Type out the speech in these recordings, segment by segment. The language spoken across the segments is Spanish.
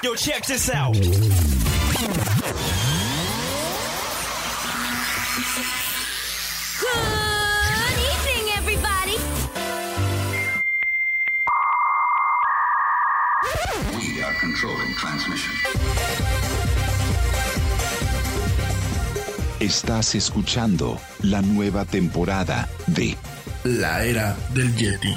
Yo, check this out. Good evening, everybody. We are controlling transmission. Estás escuchando la nueva temporada de La era del Yeti.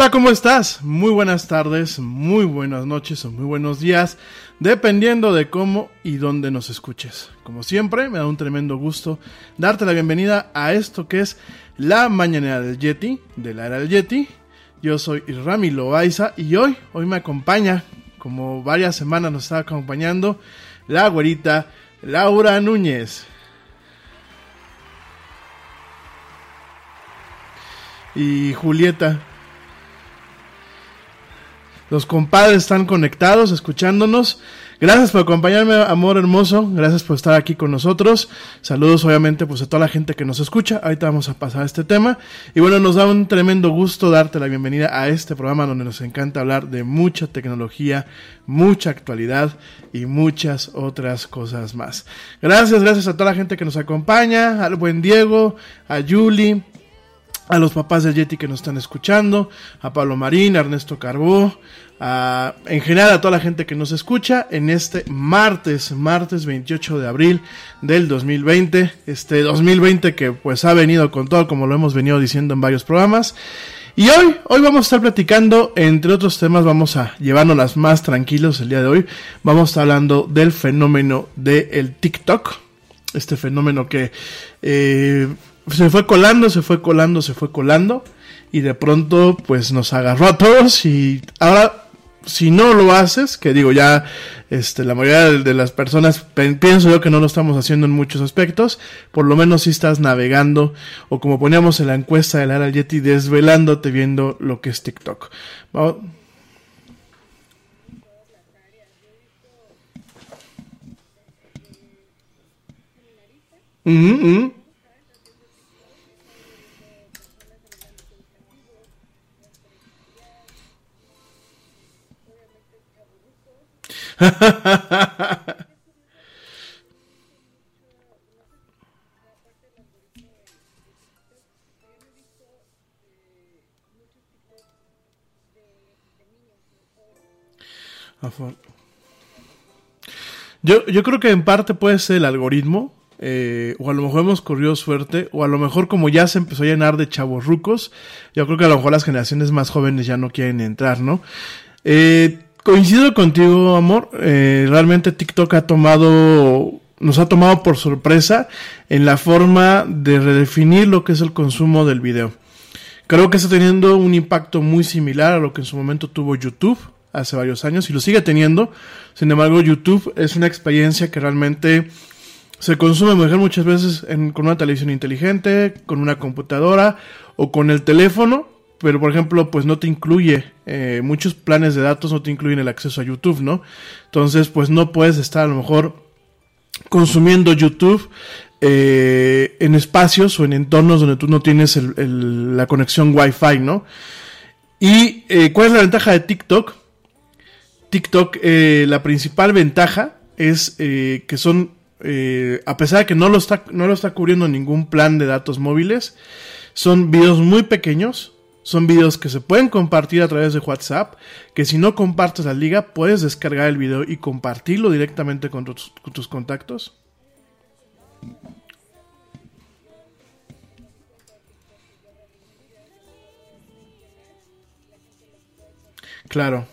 Hola, ¿cómo estás? Muy buenas tardes, muy buenas noches o muy buenos días, dependiendo de cómo y dónde nos escuches. Como siempre, me da un tremendo gusto darte la bienvenida a esto que es la mañanera del Yeti, de la era del Yeti. Yo soy Rami Loaiza y hoy, hoy me acompaña, como varias semanas nos está acompañando, la güerita Laura Núñez. Y Julieta. Los compadres están conectados, escuchándonos. Gracias por acompañarme, amor hermoso. Gracias por estar aquí con nosotros. Saludos, obviamente, pues a toda la gente que nos escucha. Ahorita vamos a pasar a este tema. Y bueno, nos da un tremendo gusto darte la bienvenida a este programa donde nos encanta hablar de mucha tecnología, mucha actualidad y muchas otras cosas más. Gracias, gracias a toda la gente que nos acompaña, al buen Diego, a Yuli, a los papás del Yeti que nos están escuchando, a Pablo Marín, a Ernesto Carbó, a, en general a toda la gente que nos escucha en este martes, martes 28 de abril del 2020, este 2020 que pues ha venido con todo como lo hemos venido diciendo en varios programas. Y hoy, hoy vamos a estar platicando, entre otros temas, vamos a llevárnoslas más tranquilos el día de hoy. Vamos a estar hablando del fenómeno del TikTok, este fenómeno que eh, se fue colando, se fue colando, se fue colando y de pronto pues nos agarró a todos y ahora si no lo haces, que digo ya este la mayoría de, las personas pienso yo que no lo estamos haciendo en muchos aspectos, por lo menos si estás navegando o como poníamos en la encuesta de Lara Yeti desvelándote viendo lo que es TikTok. Vamos. Yo, yo creo que en parte puede ser el algoritmo, eh, o a lo mejor hemos corrido suerte, o a lo mejor como ya se empezó a llenar de chavos rucos, yo creo que a lo mejor las generaciones más jóvenes ya no quieren entrar, ¿no? Eh, coincido contigo, amor. Eh, realmente TikTok ha tomado, nos ha tomado por sorpresa en la forma de redefinir lo que es el consumo del video. Creo que está teniendo un impacto muy similar a lo que en su momento tuvo YouTube hace varios años y lo sigue teniendo. Sin embargo, YouTube es una experiencia que realmente se consume muchas veces con una televisión inteligente, con una computadora o con el teléfono pero por ejemplo, pues no te incluye, eh, muchos planes de datos no te incluyen el acceso a YouTube, ¿no? Entonces, pues no puedes estar a lo mejor consumiendo YouTube eh, en espacios o en entornos donde tú no tienes la conexión Wi-Fi, ¿no? ¿Y eh, cuál es la ventaja de TikTok? TikTok, la principal ventaja es que son, a pesar de que no lo, está, no lo está cubriendo ningún plan de datos móviles, son videos muy pequeños, son videos que se pueden compartir a través de WhatsApp, que si no compartes la liga puedes descargar el video y compartirlo directamente con tus, con tus contactos. Claro.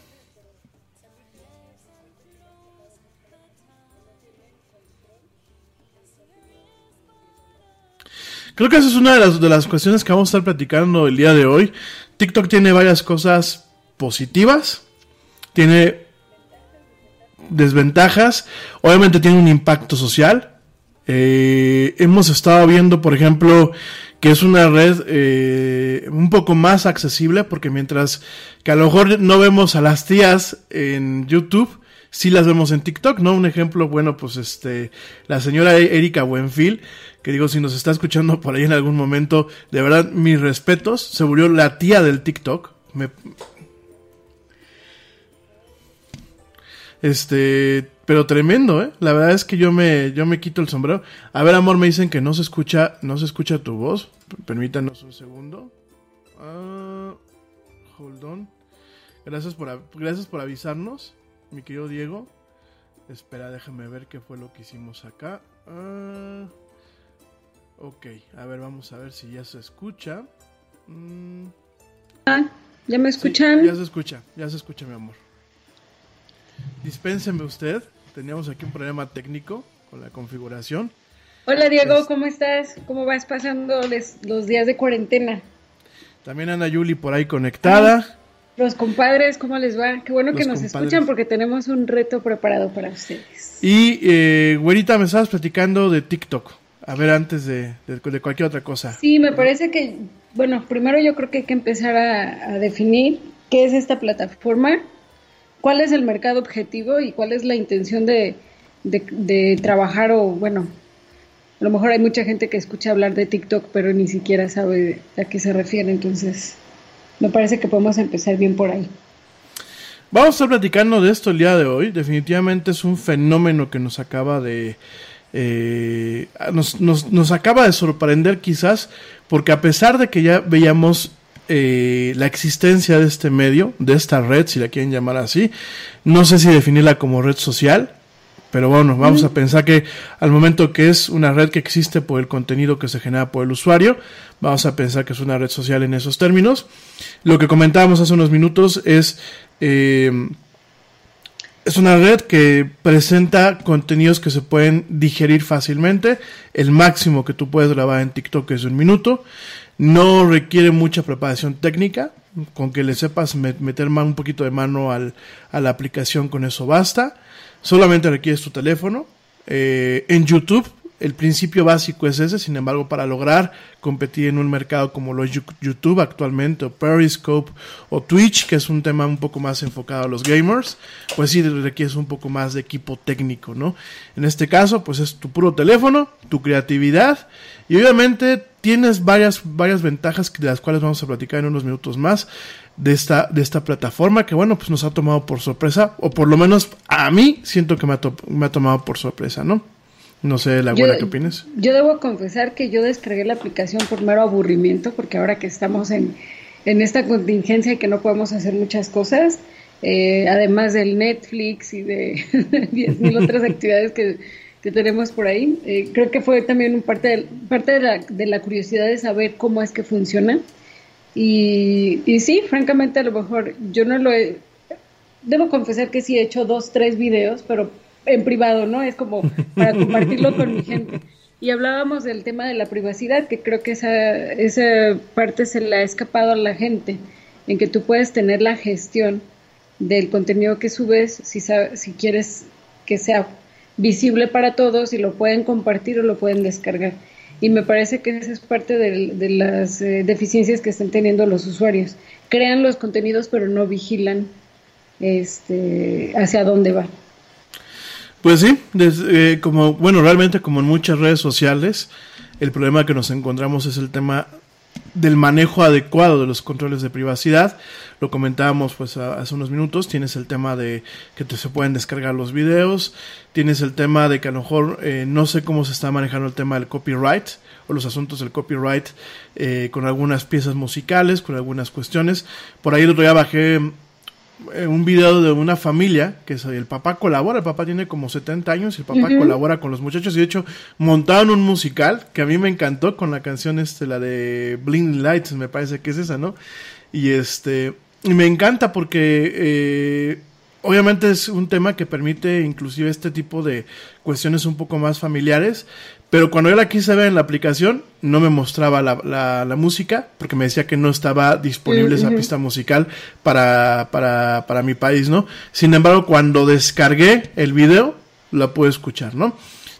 Creo que esa es una de las, de las cuestiones que vamos a estar platicando el día de hoy. TikTok tiene varias cosas positivas, tiene desventajas, obviamente tiene un impacto social. Eh, hemos estado viendo, por ejemplo, que es una red eh, un poco más accesible, porque mientras que a lo mejor no vemos a las tías en YouTube, sí las vemos en TikTok, ¿no? Un ejemplo, bueno, pues este, la señora Erika Buenfil, que digo, si nos está escuchando por ahí en algún momento, de verdad, mis respetos, se murió la tía del TikTok. Me... Este, pero tremendo, ¿eh? La verdad es que yo me, yo me quito el sombrero. A ver, amor, me dicen que no se escucha, no se escucha tu voz. Permítanos un segundo. Ah, hold on. Gracias por, gracias por avisarnos mi querido Diego. Espera, déjame ver qué fue lo que hicimos acá. Ah, ok, a ver, vamos a ver si ya se escucha. Mm. ¿Ya me escuchan? ya se escucha, ya se escucha, mi amor. Dispénseme usted, teníamos aquí un problema técnico con la configuración. Hola Diego, ¿cómo estás? ¿Cómo vas pasando los días de cuarentena? También anda Yuli por ahí conectada. Los compadres, ¿cómo les va? Qué bueno que nos compadres. escuchan porque tenemos un reto preparado para ustedes. Y, eh, güerita, me estabas platicando de TikTok. A ver, antes de, de- de cualquier otra cosa. Sí, me parece que, bueno, primero yo creo que hay que empezar a, a definir qué es esta plataforma, cuál es el mercado objetivo y cuál es la intención de, de- de trabajar o, bueno, a lo mejor hay mucha gente que escucha hablar de TikTok, pero ni siquiera sabe a qué se refiere, entonces me parece que podemos empezar bien por ahí. Vamos a estar platicando de esto el día de hoy. Definitivamente es un fenómeno que nos acaba de. eh, nos, nos- nos acaba de sorprender, quizás, porque a pesar de que ya veíamos eh, la existencia de este medio, de esta red, si la quieren llamar así, no sé si definirla como red social. Pero bueno, vamos a pensar que al momento que es una red que existe por el contenido que se genera por el usuario, vamos a pensar que es una red social en esos términos. Lo que comentábamos hace unos minutos es, eh, es una red que presenta contenidos que se pueden digerir fácilmente. El máximo que tú puedes grabar en TikTok es un minuto. No requiere mucha preparación técnica. Con que le sepas me- meter un poquito de mano al- a la aplicación, con eso basta. Solamente requieres tu teléfono. Eh, en YouTube, el principio básico es ese. Sin embargo, para lograr competir en un mercado como lo YouTube actualmente, o Periscope, o Twitch, que es un tema un poco más enfocado a los gamers, pues sí requieres un poco más de equipo técnico, ¿no? En este caso, pues es tu puro teléfono, tu creatividad, y obviamente tienes varias, varias ventajas de las cuales vamos a platicar en unos minutos más de esta, de esta plataforma que bueno, pues nos ha tomado por sorpresa, o por lo menos a mí siento que me ha, to- me ha tomado por sorpresa, ¿no? No sé, la buena, ¿qué opinas? Yo debo confesar que yo descargué la aplicación por mero aburrimiento, porque ahora que estamos en, en esta contingencia y que no podemos hacer muchas cosas, eh, además del Netflix y de 10.000 otras actividades que, que tenemos por ahí, eh, creo que fue también un parte, del- parte de, la, de la curiosidad de saber cómo es que funciona. Y, y sí, francamente, a lo mejor yo no lo he, debo confesar que sí he hecho dos, tres videos, pero en privado, ¿no? Es como para compartirlo con mi gente. Y hablábamos del tema de la privacidad, que creo que esa, esa parte se le ha escapado a la gente, en que tú puedes tener la gestión del contenido que subes, si, si quieres que sea visible para todos, y lo pueden compartir o lo pueden descargar. Y me parece que esa es parte del- de, las eh, deficiencias que están teniendo los usuarios. Crean los contenidos, pero no vigilan este, hacia dónde va. Pues sí, eh, como bueno, realmente como en muchas redes sociales, el problema que nos encontramos es el tema del manejo adecuado de los controles de privacidad. Lo comentábamos pues hace unos minutos. Tienes el tema de que te, se pueden descargar los videos. Tienes el tema de que a lo mejor eh, no sé cómo se está manejando el tema del copyright o los asuntos del copyright eh, con algunas piezas musicales, con algunas cuestiones. Por ahí el otro día bajé eh, un video de una familia que es- el papá colabora, el papá tiene como 70 años y el papá colabora con los muchachos y de hecho montaron un musical que a mí me encantó con la canción este la de Blinding Lights, me parece que es esa, ¿no? Y este y me encanta porque eh, obviamente es un tema que permite inclusive este tipo de cuestiones un poco más familiares, pero cuando yo la quise ver en la aplicación no me mostraba la, la, la música porque me decía que no estaba disponible esa pista musical para, para, para mi país, ¿no? Sin embargo, cuando descargué el video, la pude escuchar, ¿no?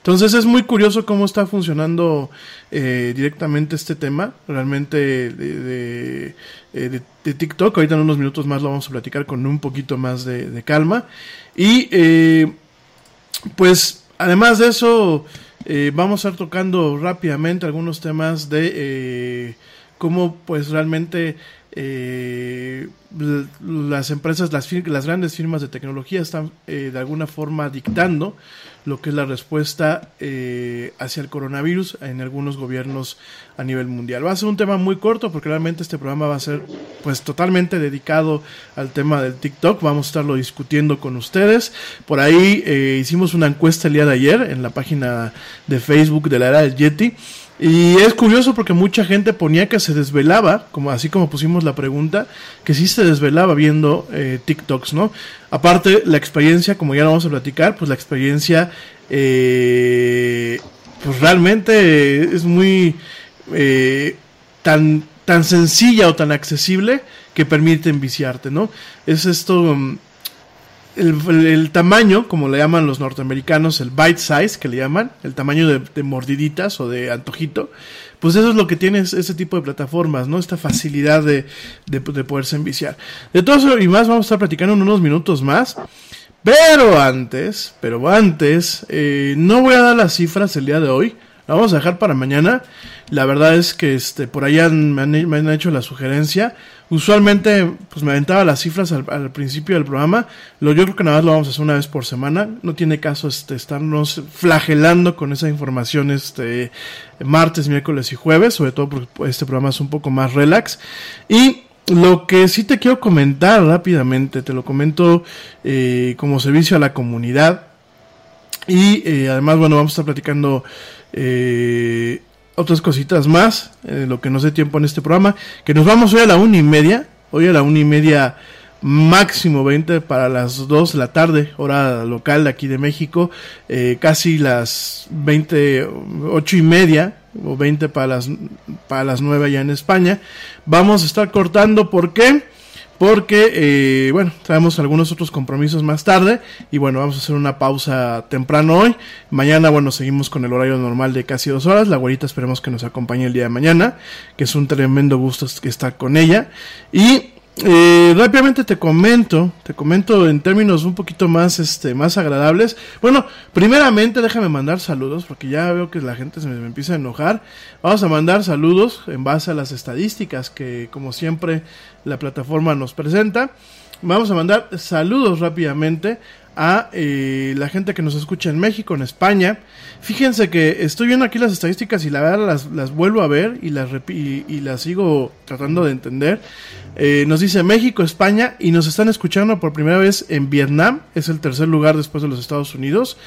Entonces es muy curioso cómo está funcionando eh, directamente este tema, realmente eh, de- TikTok. Ahorita en unos minutos más lo vamos a platicar con un poquito más de, calma. Y eh, pues además de eso, eh, vamos a estar tocando rápidamente algunos temas de cómo pues realmente eh, las empresas, las grandes firmas de tecnología están eh, de alguna forma dictando lo que es la respuesta eh, hacia el coronavirus en algunos gobiernos a nivel mundial. Va a ser un tema muy corto porque realmente este programa va a ser pues totalmente dedicado al tema del TikTok. Vamos a estarlo discutiendo con ustedes. Por ahí eh, hicimos una encuesta el día de ayer en la página de Facebook de la era del Yeti Y es curioso porque mucha gente ponía que se desvelaba, como así como pusimos la pregunta, que sí se desvelaba viendo eh, TikToks, ¿no? Aparte, la experiencia, como ya lo vamos a platicar, pues la experiencia, eh, pues realmente es muy eh, tan, tan sencilla o tan accesible que permite enviciarte, ¿no? Es esto, mm, el, tamaño, como le llaman los norteamericanos, el bite size, que le llaman, el tamaño de, mordiditas o de antojito, pues eso es lo que tiene es- ese tipo de plataformas, ¿no? Esta facilidad de, de, de poderse enviciar. De todo eso y más vamos a estar platicando en unos minutos más. Pero antes, pero antes, eh, no voy a dar las cifras el día de hoy. La vamos a dejar para mañana. La verdad es que este, por allá me han, hecho la sugerencia. Usualmente, pues me aventaba las cifras al, al principio del programa. Lo, yo creo que nada más lo vamos a hacer una vez por semana. No tiene caso este, estarnos flagelando con esa información este, martes, miércoles y jueves. Sobre todo porque este programa es un poco más relax. Y lo que sí te quiero comentar rápidamente, te lo comento eh, como servicio a la comunidad. Y eh, además, bueno, vamos a estar platicando eh, otras cositas más, eh, lo que nos dé tiempo en este programa. Que nos vamos hoy a la una y media, hoy a la una y media máximo 20 para las 2 de la tarde, hora local de aquí de México, eh, casi las 20, 8 y media o 20 para las, para las 9 allá en España. Vamos a estar cortando, ¿por qué? Porque, eh, bueno, traemos algunos otros compromisos más tarde y bueno, vamos a hacer una pausa temprano hoy. Mañana, bueno, seguimos con el horario normal de casi dos horas. La güerita esperemos que nos acompañe el día de mañana, que es un tremendo gusto estar con ella. Y eh, rápidamente te comento, te comento en términos un poquito más, este, más agradables. Bueno, primeramente déjame mandar saludos porque ya veo que la gente se me, me empieza a enojar. Vamos a mandar saludos en base a las estadísticas que, como siempre, la plataforma nos presenta. Vamos a mandar saludos rápidamente a eh, la gente que nos escucha en México, en España. Fíjense que estoy viendo aquí las estadísticas y la verdad las, las vuelvo a ver y las, y, y las sigo tratando de entender. Eh, nos dice México, España y nos están escuchando por primera vez en Vietnam. Es el tercer lugar después de los Estados Unidos.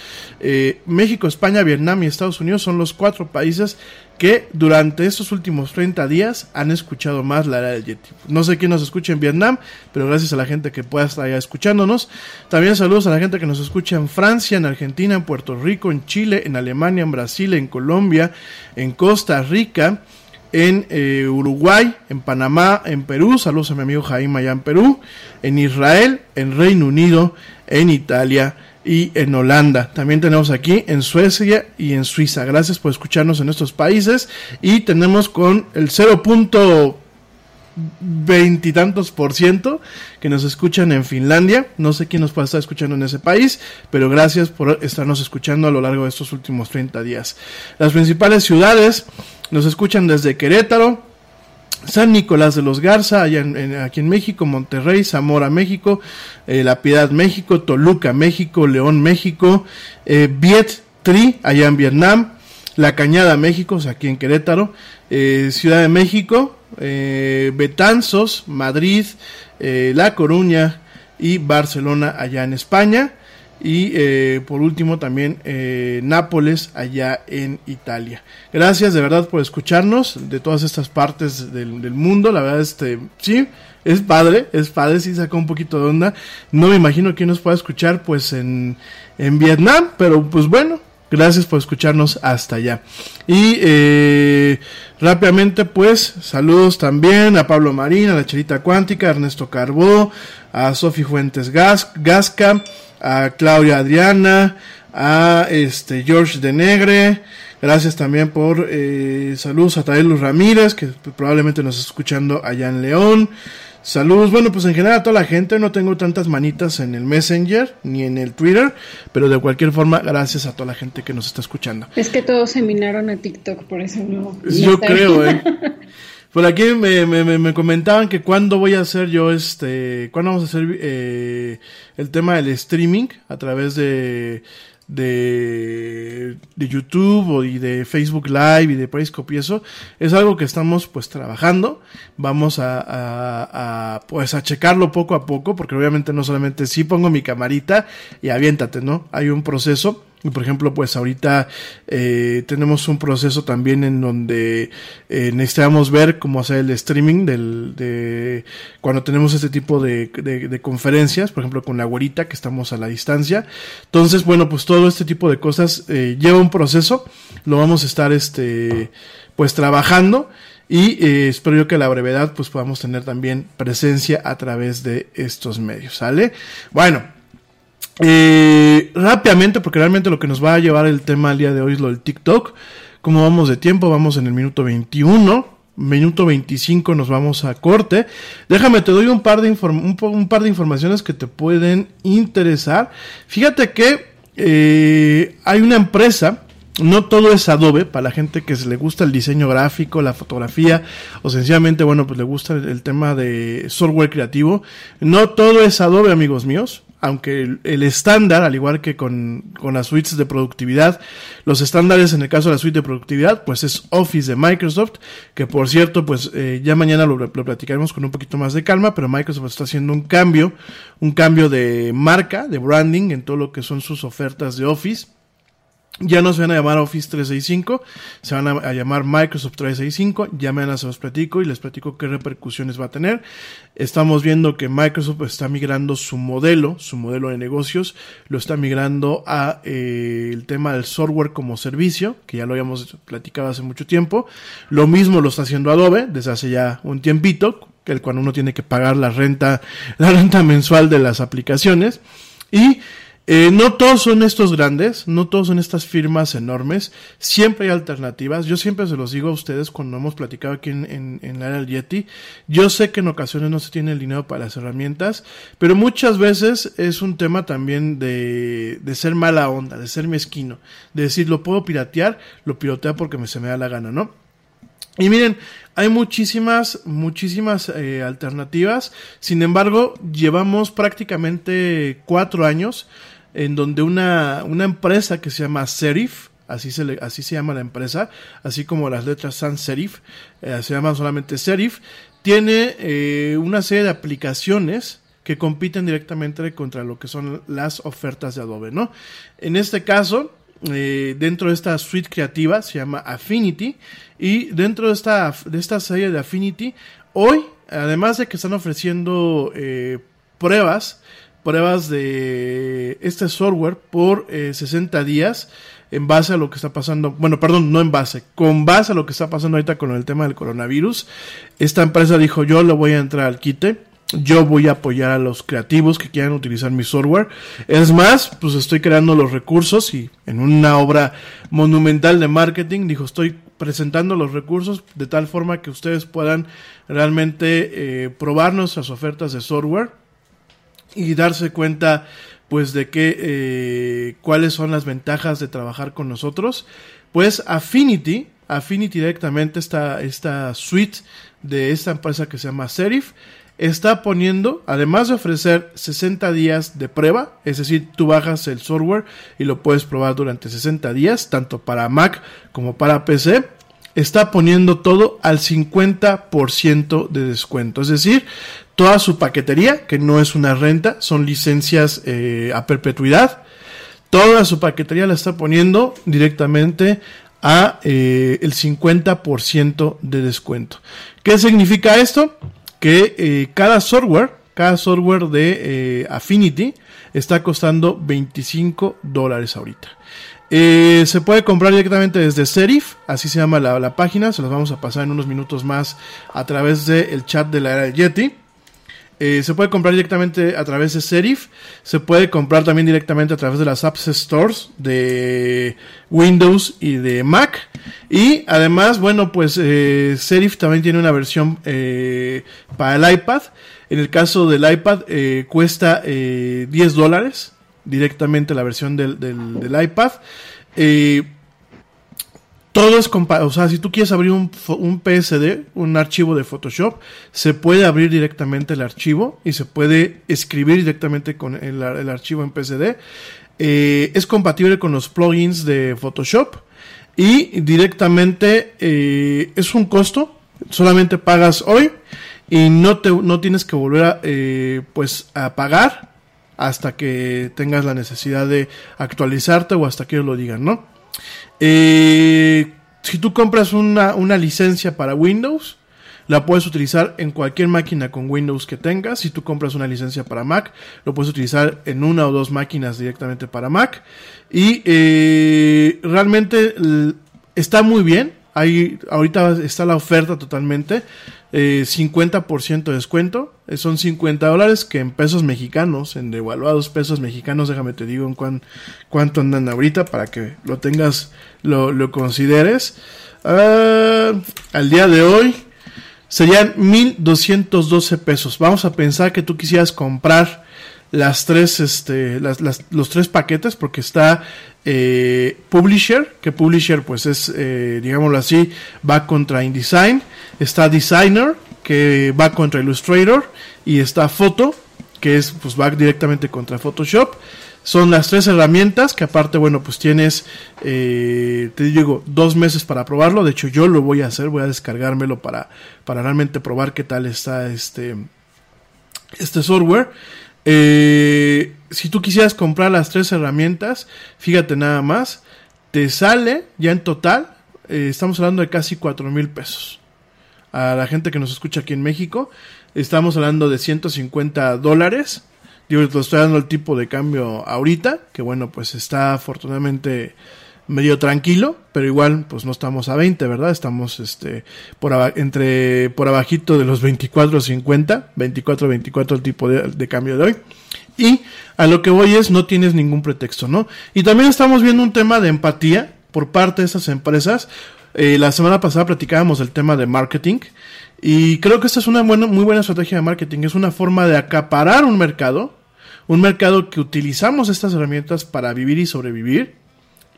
Eh, México, España, Vietnam y Estados Unidos son los cuatro países que durante estos últimos 30 días han escuchado más la era del Yeti. No sé quién nos escucha en Vietnam, pero gracias a la gente que pueda estar allá escuchándonos. También saludos a la gente que nos escucha en Francia, en Argentina, en Puerto Rico, en Chile, en Alemania, en Brasil, en Colombia, en Costa Rica, en eh, Uruguay, en Panamá, en Perú. Saludos a mi amigo Jaime allá en Perú, en Israel, en Reino Unido, en Italia y en Holanda. También tenemos aquí en Suecia y en Suiza. Gracias por escucharnos en estos países. Y tenemos con el 0. veintitantos por ciento que nos escuchan en Finlandia. No sé quién nos puede estar escuchando en ese país, pero gracias por estarnos escuchando a lo largo de estos últimos 30 días. Las principales ciudades nos escuchan desde Querétaro, San Nicolás de los Garza, allá en- en- aquí en México, Monterrey, Zamora, México, eh, La Piedad, México, Toluca, México, León, México, eh, Tri, allá en Vietnam, La Cañada, México, o sea, aquí en Querétaro, eh, Ciudad de México, eh, Betanzos, Madrid, eh, La Coruña y Barcelona, allá en España. Y eh, por último también eh, Nápoles allá en Italia. Gracias de verdad por escucharnos de todas estas partes del, mundo. La verdad, este, sí, es padre, es padre, sí saca un poquito de onda. No me imagino quién nos pueda escuchar pues en, en Vietnam, pero pues bueno, gracias por escucharnos hasta allá. Y eh, rápidamente pues saludos también a Pablo Marín, a la Chelita Cuántica, a Ernesto Carbó, a Sofi Fuentes Gas- Gasca, a Claudia Adriana, a este George de Negre. Gracias también por eh, saludos a Taelus Ramírez, que probablemente nos está escuchando allá en León. Saludos, bueno, pues en general a toda la gente, no tengo tantas manitas en el Messenger ni en el Twitter, pero de cualquier forma, gracias a toda la gente que nos está escuchando. Es que todos se minaron a TikTok, por eso no. Yo creo, eh. Por aquí me, me, me- me comentaban que cuándo voy a hacer yo este, cuándo vamos a hacer eh, el tema del streaming a través de de, de YouTube y de Facebook Live y de Periscope y eso. Es algo que estamos pues trabajando. Vamos a, a- a, pues a checarlo poco a poco porque obviamente no solamente si pongo mi camarita y aviéntate no hay un proceso por ejemplo, pues ahorita eh, tenemos un proceso también en donde eh, necesitamos ver cómo hacer el streaming del, de cuando tenemos este tipo de, de, de conferencias, por ejemplo con la güerita que estamos a la distancia. Entonces, bueno, pues todo este tipo de cosas eh, lleva un proceso, lo vamos a estar este pues trabajando y eh, espero yo que a la brevedad pues podamos tener también presencia a través de estos medios, ¿sale? Bueno, eh, rápidamente, porque realmente lo que nos va a llevar el tema al día de hoy es lo del TikTok. Como vamos de tiempo, vamos en el minuto 21. Minuto 25 nos vamos a corte. Déjame, te doy un par de, un, par de informaciones que te pueden interesar. Fíjate que eh, hay una empresa no todo es Adobe, para la gente que se le gusta el diseño gráfico, la fotografía, o sencillamente, bueno, pues le gusta el tema de software creativo. No todo es Adobe, amigos míos aunque el estándar, al igual que con, con, las suites de productividad, los estándares en el caso de la suite de productividad, pues es Office de Microsoft, que por cierto, pues eh, ya mañana lo, lo, platicaremos con un poquito más de calma, pero Microsoft está haciendo un cambio, un cambio de marca, de branding en todo lo que son sus ofertas de Office. Ya no se van a llamar Office 365, se van a, llamar Microsoft 365. Ya mañana se los platico y les platico qué repercusiones va a tener. Estamos viendo que Microsoft está migrando su modelo, su modelo de negocios, lo está migrando a eh, el tema del software como servicio, que ya lo habíamos platicado hace mucho tiempo. Lo mismo lo está haciendo Adobe desde hace ya un tiempito, que el cuando uno tiene que pagar la renta, la renta mensual de las aplicaciones. Y eh, no todos son estos grandes, no todos son estas firmas enormes, siempre hay alternativas, yo siempre se los digo a ustedes cuando hemos platicado aquí en, en, en la del Yeti, yo sé que en ocasiones no se tiene el dinero para las herramientas, pero muchas veces es un tema también de, ser mala onda, de ser mezquino, de decir lo puedo piratear, lo pirateo porque me, se me da la gana, ¿no? Y miren, hay muchísimas, muchísimas eh, alternativas. Sin embargo, llevamos prácticamente cuatro años en donde una, una empresa que se llama Serif, así se, le, así se llama la empresa, así como las letras sans serif, eh, se llama solamente Serif, tiene eh, una serie de aplicaciones que compiten directamente contra lo que son las ofertas de Adobe, ¿no? En este caso, eh, dentro de esta suite creativa se llama Affinity y dentro de esta, de esta serie de Affinity, hoy, además de que están ofreciendo pruebas, pruebas de este software por eh, 60 días en base a lo que está pasando, bueno, perdón, no en base, con base a lo que está pasando ahorita con el tema del coronavirus. Esta empresa dijo, yo le voy a entrar al quite. Yo voy a apoyar a los creativos que quieran utilizar mi software. Es más, pues estoy creando los recursos y en una obra monumental de marketing, dijo, estoy presentando los recursos de tal forma que ustedes puedan realmente eh, probar nuestras ofertas de software y darse cuenta pues de que eh, cuáles son las ventajas de trabajar con nosotros pues Affinity Affinity directamente esta, esta suite de esta empresa que se llama Serif está poniendo, además de ofrecer 60 días de prueba, es decir, tú bajas el software y lo puedes probar durante 60 días, tanto para Mac como para PC, está poniendo todo al 50% de descuento. Es decir, toda su paquetería, que no es una renta, son licencias eh, a perpetuidad. Toda su paquetería la está poniendo directamente a eh, el 50% de descuento. ¿Qué significa esto? Que eh, cada software, cada software de Affinity está costando 25 dólares ahorita. Eh, se puede comprar directamente desde Serif, así se llama la, la, página, se los vamos a pasar en unos minutos más a través del chat de la era del Yeti. Eh, se puede comprar directamente a través de Serif, se puede comprar también directamente a través de las Apps Stores de Windows y de Mac. Y además, bueno, pues eh, Serif también tiene una versión para el iPad. En el caso del iPad cuesta 10 dólares directamente la versión del, del, iPad. Eh, todo es o sea, si tú quieres abrir un, un, PSD, un archivo de Photoshop, se puede abrir directamente el archivo y se puede escribir directamente con el, archivo en PSD. Eh, es compatible con los plugins de Photoshop y directamente eh, es un costo, solamente pagas hoy y no, te, no tienes que volver a, pues, a pagar hasta que tengas la necesidad de actualizarte o hasta que ellos lo digan, ¿no? Eh, si tú compras una, una licencia para Windows, la puedes utilizar en cualquier máquina con Windows que tengas. Si tú compras una licencia para Mac, lo puedes utilizar en una o dos máquinas directamente para Mac. Y eh, realmente está muy bien. Ahí, ahorita está la oferta totalmente. eh, 50% de descuento. Eh, son 50 dólares que en pesos mexicanos, en devaluados pesos mexicanos, déjame te digo en cuán- cuánto andan ahorita para que lo tengas, lo, consideres. Ah, al día de hoy serían 1212 pesos. Vamos a pensar que tú quisieras comprar las tres, este, los tres paquetes, porque está eh, Publisher, que Publisher, pues es, eh, digámoslo así, va contra InDesign. Está Designer, que va contra Illustrator. Y está Photo, que es, pues va directamente contra Photoshop. Son las tres herramientas que aparte, bueno, pues tienes, eh, te digo, dos meses para probarlo. De hecho, yo lo voy a hacer, voy a descargármelo para, para realmente probar qué tal está este, este software. Eh, si tú quisieras comprar las tres herramientas, fíjate nada más, te sale ya en total, eh, estamos hablando de casi 4 mil pesos. A la gente que nos escucha aquí en México, estamos hablando de 150 dólares. Digo, te estoy dando el tipo de cambio ahorita, que bueno, pues está afortunadamente medio tranquilo, pero igual pues no estamos a 20, ¿verdad? Estamos este por entre por abajito de los 24.50, 24 24 el tipo de, de cambio de hoy. Y a lo que voy es no tienes ningún pretexto, ¿no? Y también estamos viendo un tema de empatía por parte de estas empresas. Eh, la semana pasada platicábamos del tema de marketing y creo que esta es una buena, muy buena estrategia de marketing. Es una forma de acaparar un mercado, un mercado que utilizamos estas herramientas para vivir y sobrevivir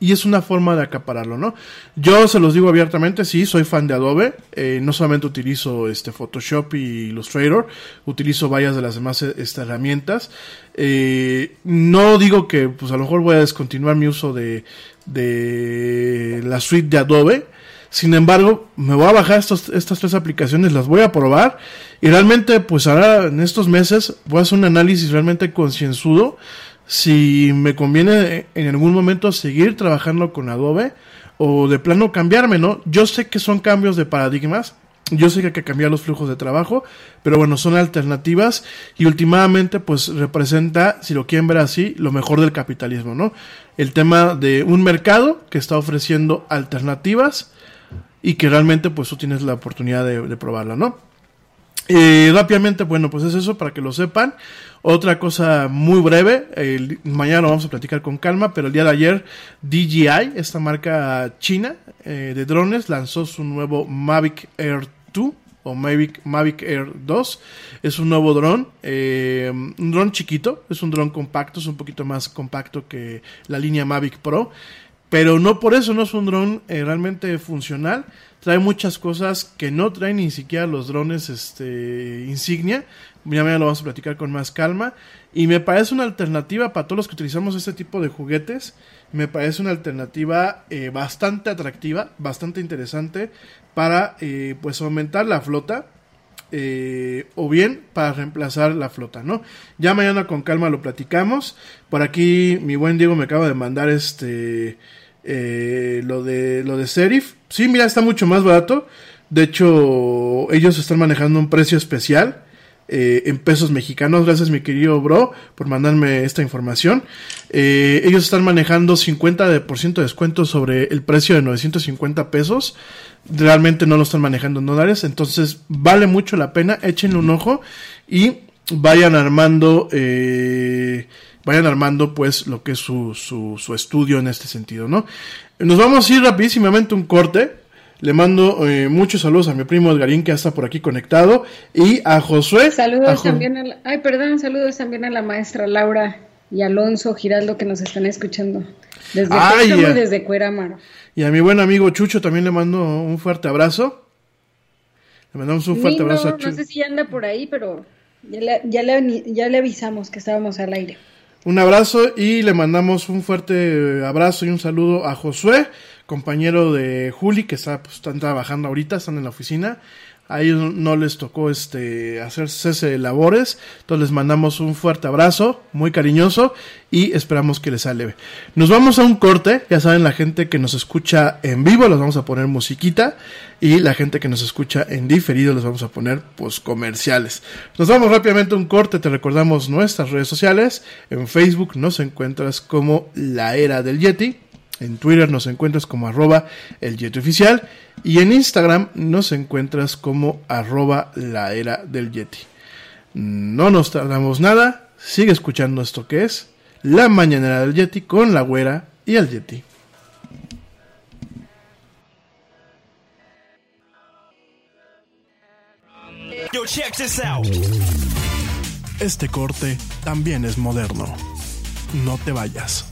y es una forma de acapararlo, ¿no? Yo se los digo abiertamente, sí, soy fan de Adobe, eh, no solamente utilizo este Photoshop y Illustrator, utilizo varias de las demás eh, este, herramientas. Eh, no digo que, pues a lo mejor voy a descontinuar mi uso de, de la suite de Adobe, sin embargo, me voy a bajar estos, estas tres aplicaciones, las voy a probar y realmente, pues ahora en estos meses voy a hacer un análisis realmente concienzudo si me conviene en algún momento seguir trabajando con Adobe o de plano cambiarme, ¿no? Yo sé que son cambios de paradigmas, yo sé que hay que cambiar los flujos de trabajo, pero bueno, son alternativas y últimamente pues representa, si lo quieren ver así, lo mejor del capitalismo, ¿no? El tema de un mercado que está ofreciendo alternativas y que realmente pues tú tienes la oportunidad de, de probarla, ¿no? Eh, rápidamente, bueno, pues es eso para que lo sepan. Otra cosa muy breve, mañana lo vamos a platicar con calma, pero el día de ayer DJI, esta marca china eh, de drones, lanzó su nuevo Mavic Air 2 o Mavic, Mavic Air 2. Es un nuevo dron, eh, un dron chiquito, es un dron compacto, es un poquito más compacto que la línea Mavic Pro. Pero no por eso no es un dron eh, realmente funcional. Trae muchas cosas que no traen ni siquiera los drones este, insignia. Ya mañana lo vamos a platicar con más calma. Y me parece una alternativa para todos los que utilizamos este tipo de juguetes. Me parece una alternativa eh, bastante atractiva, bastante interesante para eh, pues aumentar la flota. o bien para reemplazar la flota, ¿no? Ya mañana con calma lo platicamos. Por aquí mi buen Diego me acaba de mandar este eh, lo de lo de Serif. Sí, mira, está mucho más barato. De hecho, ellos están manejando un precio especial eh, en pesos mexicanos. Gracias, mi querido bro, por mandarme esta información. Eh, ellos están manejando 50% de descuento sobre el precio de 950 pesos. Realmente no lo están manejando en dólares. Entonces, vale mucho la pena. Échenle un ojo y vayan armando. Eh, vayan armando pues lo que es su, su, su estudio en este sentido, ¿no? Nos vamos a ir rapidísimamente un corte. Le mando eh, muchos saludos a mi primo Edgarín que está por aquí conectado y a Josué. a Saludos Jo- también a la, ay, perdón, saludos también a la maestra Laura y Alonso Giraldo que nos están escuchando desde Ay, ya. y desde Cuerámaro. Y a mi buen amigo Chucho también le mando un fuerte abrazo. Le mandamos un fuerte abrazo a Chucho. no sé si anda por ahí, pero ya le, ya, le, ya le avisamos que estábamos al aire. Un abrazo y le mandamos un fuerte abrazo y un saludo a Josué, compañero de Juli, que está, pues, están trabajando ahorita, están en la oficina. A ellos no les tocó este hacerse ese labores. Entonces les mandamos un fuerte abrazo, muy cariñoso y esperamos que les salve. Nos vamos a un corte, ya saben la gente que nos escucha en vivo les vamos a poner musiquita y la gente que nos escucha en diferido les vamos a poner pues comerciales. Nos vamos rápidamente a un corte, te recordamos nuestras redes sociales, en Facebook nos encuentras como La Era del Yeti en Twitter nos encuentras como arroba el Yeti oficial y en Instagram nos encuentras como arroba la era del Yeti. No nos tardamos nada, sigue escuchando esto que es La Mañanera del Yeti con la güera y el Yeti. Yo, check this out. Este corte también es moderno. No te vayas.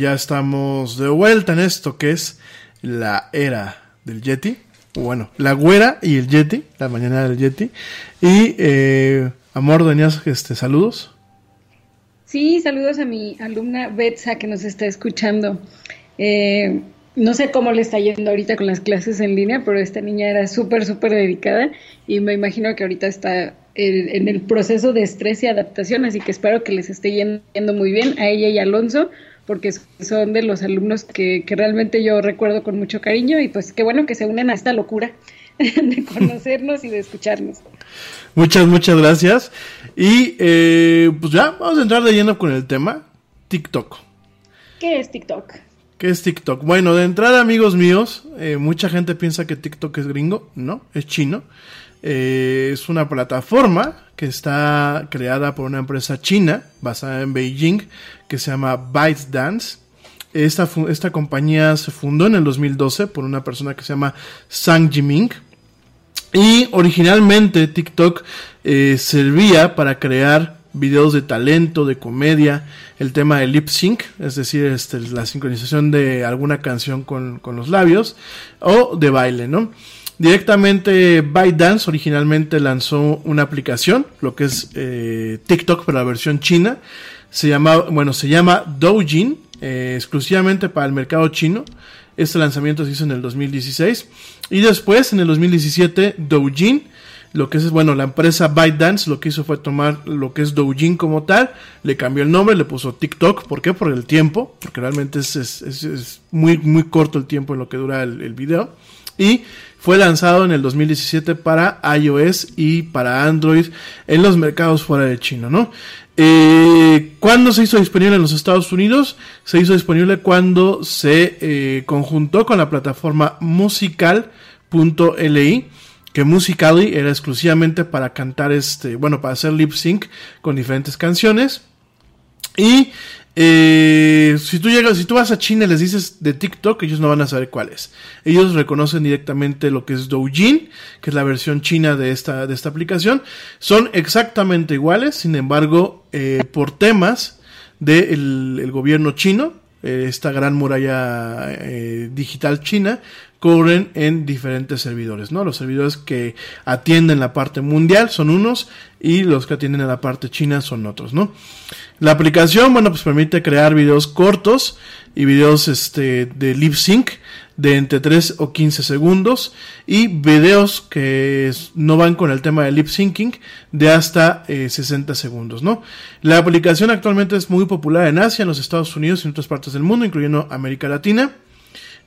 Ya estamos de vuelta en esto que es la era del Yeti. Bueno, la güera y el Yeti, la mañana del Yeti. Y, eh, amor, tenías este, saludos. Sí, saludos a mi alumna Betsa que nos está escuchando. Eh, no sé cómo le está yendo ahorita con las clases en línea, pero esta niña era súper, súper dedicada y me imagino que ahorita está en el proceso de estrés y adaptación, así que espero que les esté yendo muy bien a ella y a Alonso, porque son de los alumnos que, que realmente yo recuerdo con mucho cariño y pues qué bueno que se unen a esta locura de conocernos y de escucharnos. Muchas, muchas gracias. Y eh, pues ya, vamos a entrar de lleno con el tema TikTok. ¿Qué es TikTok? ¿Qué es TikTok? Bueno, de entrada, amigos míos, eh, mucha gente piensa que TikTok es gringo. No, es chino. Eh, es una plataforma que está creada por una empresa china basada en Beijing que se llama ByteDance. Esta, esta compañía se fundó en el 2012 por una persona que se llama Sang Jiming. Y originalmente TikTok eh, servía para crear videos de talento, de comedia, el tema de lip sync, es decir, este, la sincronización de alguna canción con, con los labios, o de baile, ¿no? Directamente ByteDance originalmente lanzó una aplicación, lo que es eh, TikTok, pero la versión china. Se llama, bueno, se llama Doujin, eh, exclusivamente para el mercado chino. Este lanzamiento se hizo en el 2016. Y después, en el 2017, Doujin, lo que es, bueno, la empresa ByteDance lo que hizo fue tomar lo que es Doujin como tal, le cambió el nombre, le puso TikTok. ¿Por qué? Por el tiempo, porque realmente es, es- es- muy, muy corto el tiempo en lo que dura el, el video. Y fue lanzado en el 2017 para iOS y para Android en los mercados fuera de China, ¿no? Eh, ¿Cuándo se hizo disponible en los Estados Unidos? Se hizo disponible cuando se eh, conjuntó con la plataforma musical.li que Musically era exclusivamente para cantar este, bueno, para hacer lip sync con diferentes canciones. Y Eh, si tú llegas, si tú vas a China y les dices de TikTok, ellos no van a saber cuál es. Ellos reconocen directamente lo que es Douyin, que es la versión china de esta, de esta aplicación. Son exactamente iguales, sin embargo, eh, por temas del el gobierno chino, eh, esta gran muralla eh, digital china, corren en diferentes servidores, ¿no? Los servidores que atienden la parte mundial son unos y los que atienden a la parte china son otros, ¿no? La aplicación, bueno, pues permite crear videos cortos y videos este, de lip sync de entre 3 o 15 segundos y videos que no van con el tema de lip syncing de hasta 60 segundos, ¿no? La aplicación actualmente es muy popular en Asia, en los Estados Unidos y en otras partes del mundo, incluyendo América Latina.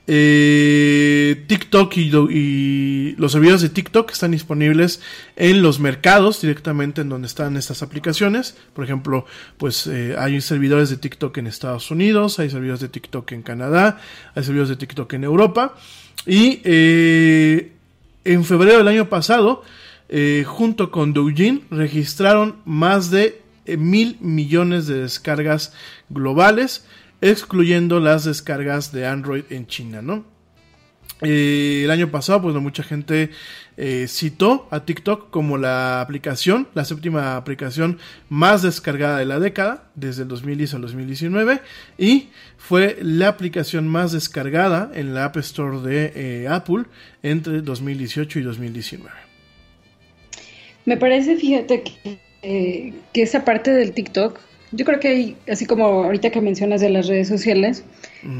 Eh, TikTok y, y, los servidores de TikTok están disponibles en los mercados directamente en donde están estas aplicaciones. Por ejemplo, pues eh, hay servidores de TikTok en Estados Unidos, hay servidores de TikTok en Canadá, hay servidores de TikTok en Europa. Y eh, en febrero del año pasado, eh, junto con Douyin, registraron más de mil millones de descargas globales excluyendo las descargas de Android en China, ¿no? Eh, el año pasado, pues mucha gente eh, citó a TikTok como la aplicación, la séptima aplicación más descargada de la década, desde el 2010 al 2019, y fue la aplicación más descargada en la App Store de eh, Apple entre 2018 y 2019. Me parece, fíjate, que, que esa parte del TikTok yo creo que hay, así como ahorita que mencionas de las redes sociales,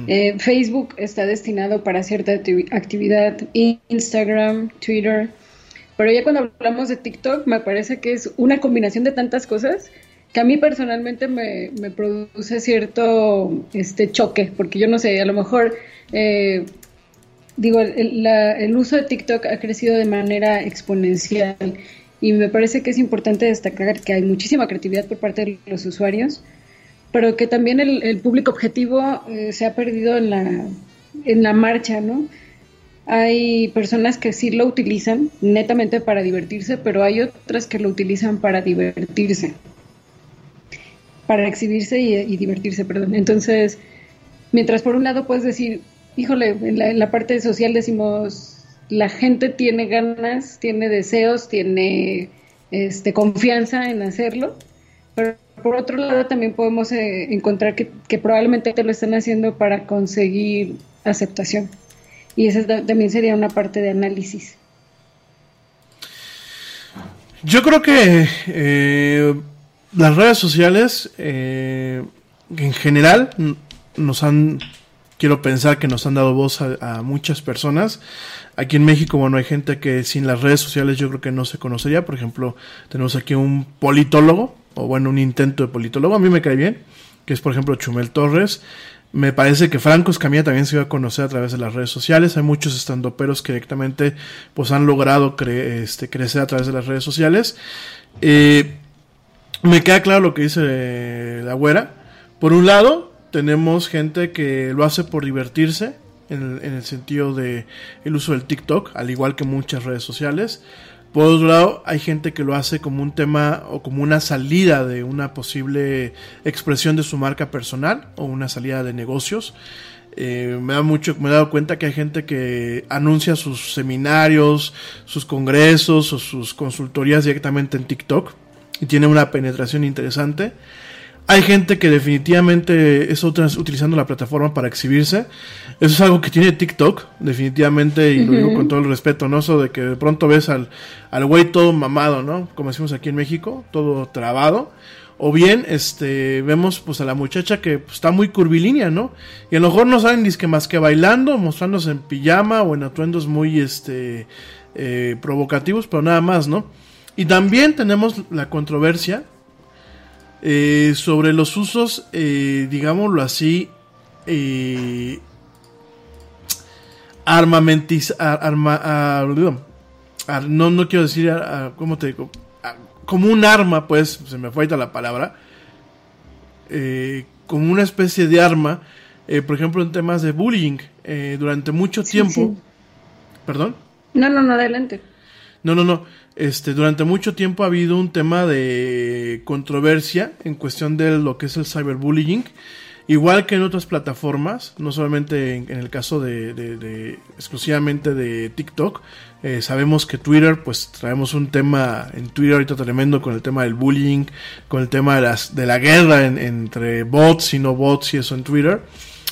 eh, Facebook está destinado para cierta actividad, Instagram, Twitter, pero ya cuando hablamos de TikTok me parece que es una combinación de tantas cosas que a mí personalmente me, produce cierto este choque, porque yo no sé, a lo mejor, eh, digo, el, el uso de TikTok ha crecido de manera exponencial y me parece que es importante destacar que hay muchísima creatividad por parte de los usuarios, pero que también el, público objetivo eh, se ha perdido en la, en la marcha, ¿no? Hay personas que sí lo utilizan netamente para divertirse, pero hay otras que lo utilizan para divertirse, para exhibirse y, divertirse, perdón. Entonces, mientras por un lado puedes decir, híjole, en la, en la parte social decimos, la gente tiene ganas, tiene deseos, tiene este, confianza en hacerlo, pero por otro lado también podemos eh, encontrar que, probablemente te lo están haciendo para conseguir aceptación. Y esa también sería una parte de análisis. Yo creo que eh, las redes sociales eh, en general nos han, quiero pensar que nos han dado voz a muchas personas Aquí en México, bueno, hay gente que sin las redes sociales yo creo que no se conocería. Por ejemplo, tenemos aquí un politólogo, o bueno, un intento de politólogo. A mí me cae bien, que es por ejemplo Chumel Torres. Me parece que Franco Escamilla también se iba a conocer a través de las redes sociales. Hay muchos estandoperos que directamente pues han logrado este, crecer a través de las redes sociales. Eh, me queda claro lo que dice la güera. Por un lado, tenemos gente que lo hace por divertirse, en el, sentido de el uso del TikTok, al igual que muchas redes sociales. Por otro lado, hay gente que lo hace como un tema o como una salida de una posible expresión de su marca personal o una salida de negocios. Eh, me da mucho, me he dado cuenta que hay gente que anuncia sus seminarios, sus congresos o sus consultorías directamente en TikTok y tiene una penetración interesante. Hay gente que definitivamente es utilizando la plataforma para exhibirse. Eso es algo que tiene TikTok, definitivamente, y lo digo con todo el respeto, ¿no? Eso de que de pronto ves al, al güey todo mamado, ¿no? Como decimos aquí en México, todo trabado. O bien, este, vemos pues a la muchacha que pues, está muy curvilínea, ¿no? Y a lo mejor no saben que más que bailando, mostrándose en pijama o en atuendos muy, este, eh, provocativos, pero nada más, ¿no? Y también tenemos la controversia eh, sobre los usos, eh, digámoslo así, eh, armamentiz, arma, no, no quiero decir, ¿cómo te digo? Como un arma, pues, se me fue la palabra, eh, como una especie de arma, por ejemplo, en temas de bullying, durante mucho tiempo. ¿Perdón? No, no, no, adelante. No, no, no. Este, durante mucho tiempo ha habido un tema de controversia en cuestión de lo que es el cyberbullying. igual que en otras plataformas, no solamente en, el caso de, de- de- exclusivamente de TikTok, eh, sabemos que Twitter, pues traemos un tema en Twitter ahorita tremendo con el tema del bullying, con el tema de, las, de la guerra en- entre bots y no bots y eso en Twitter.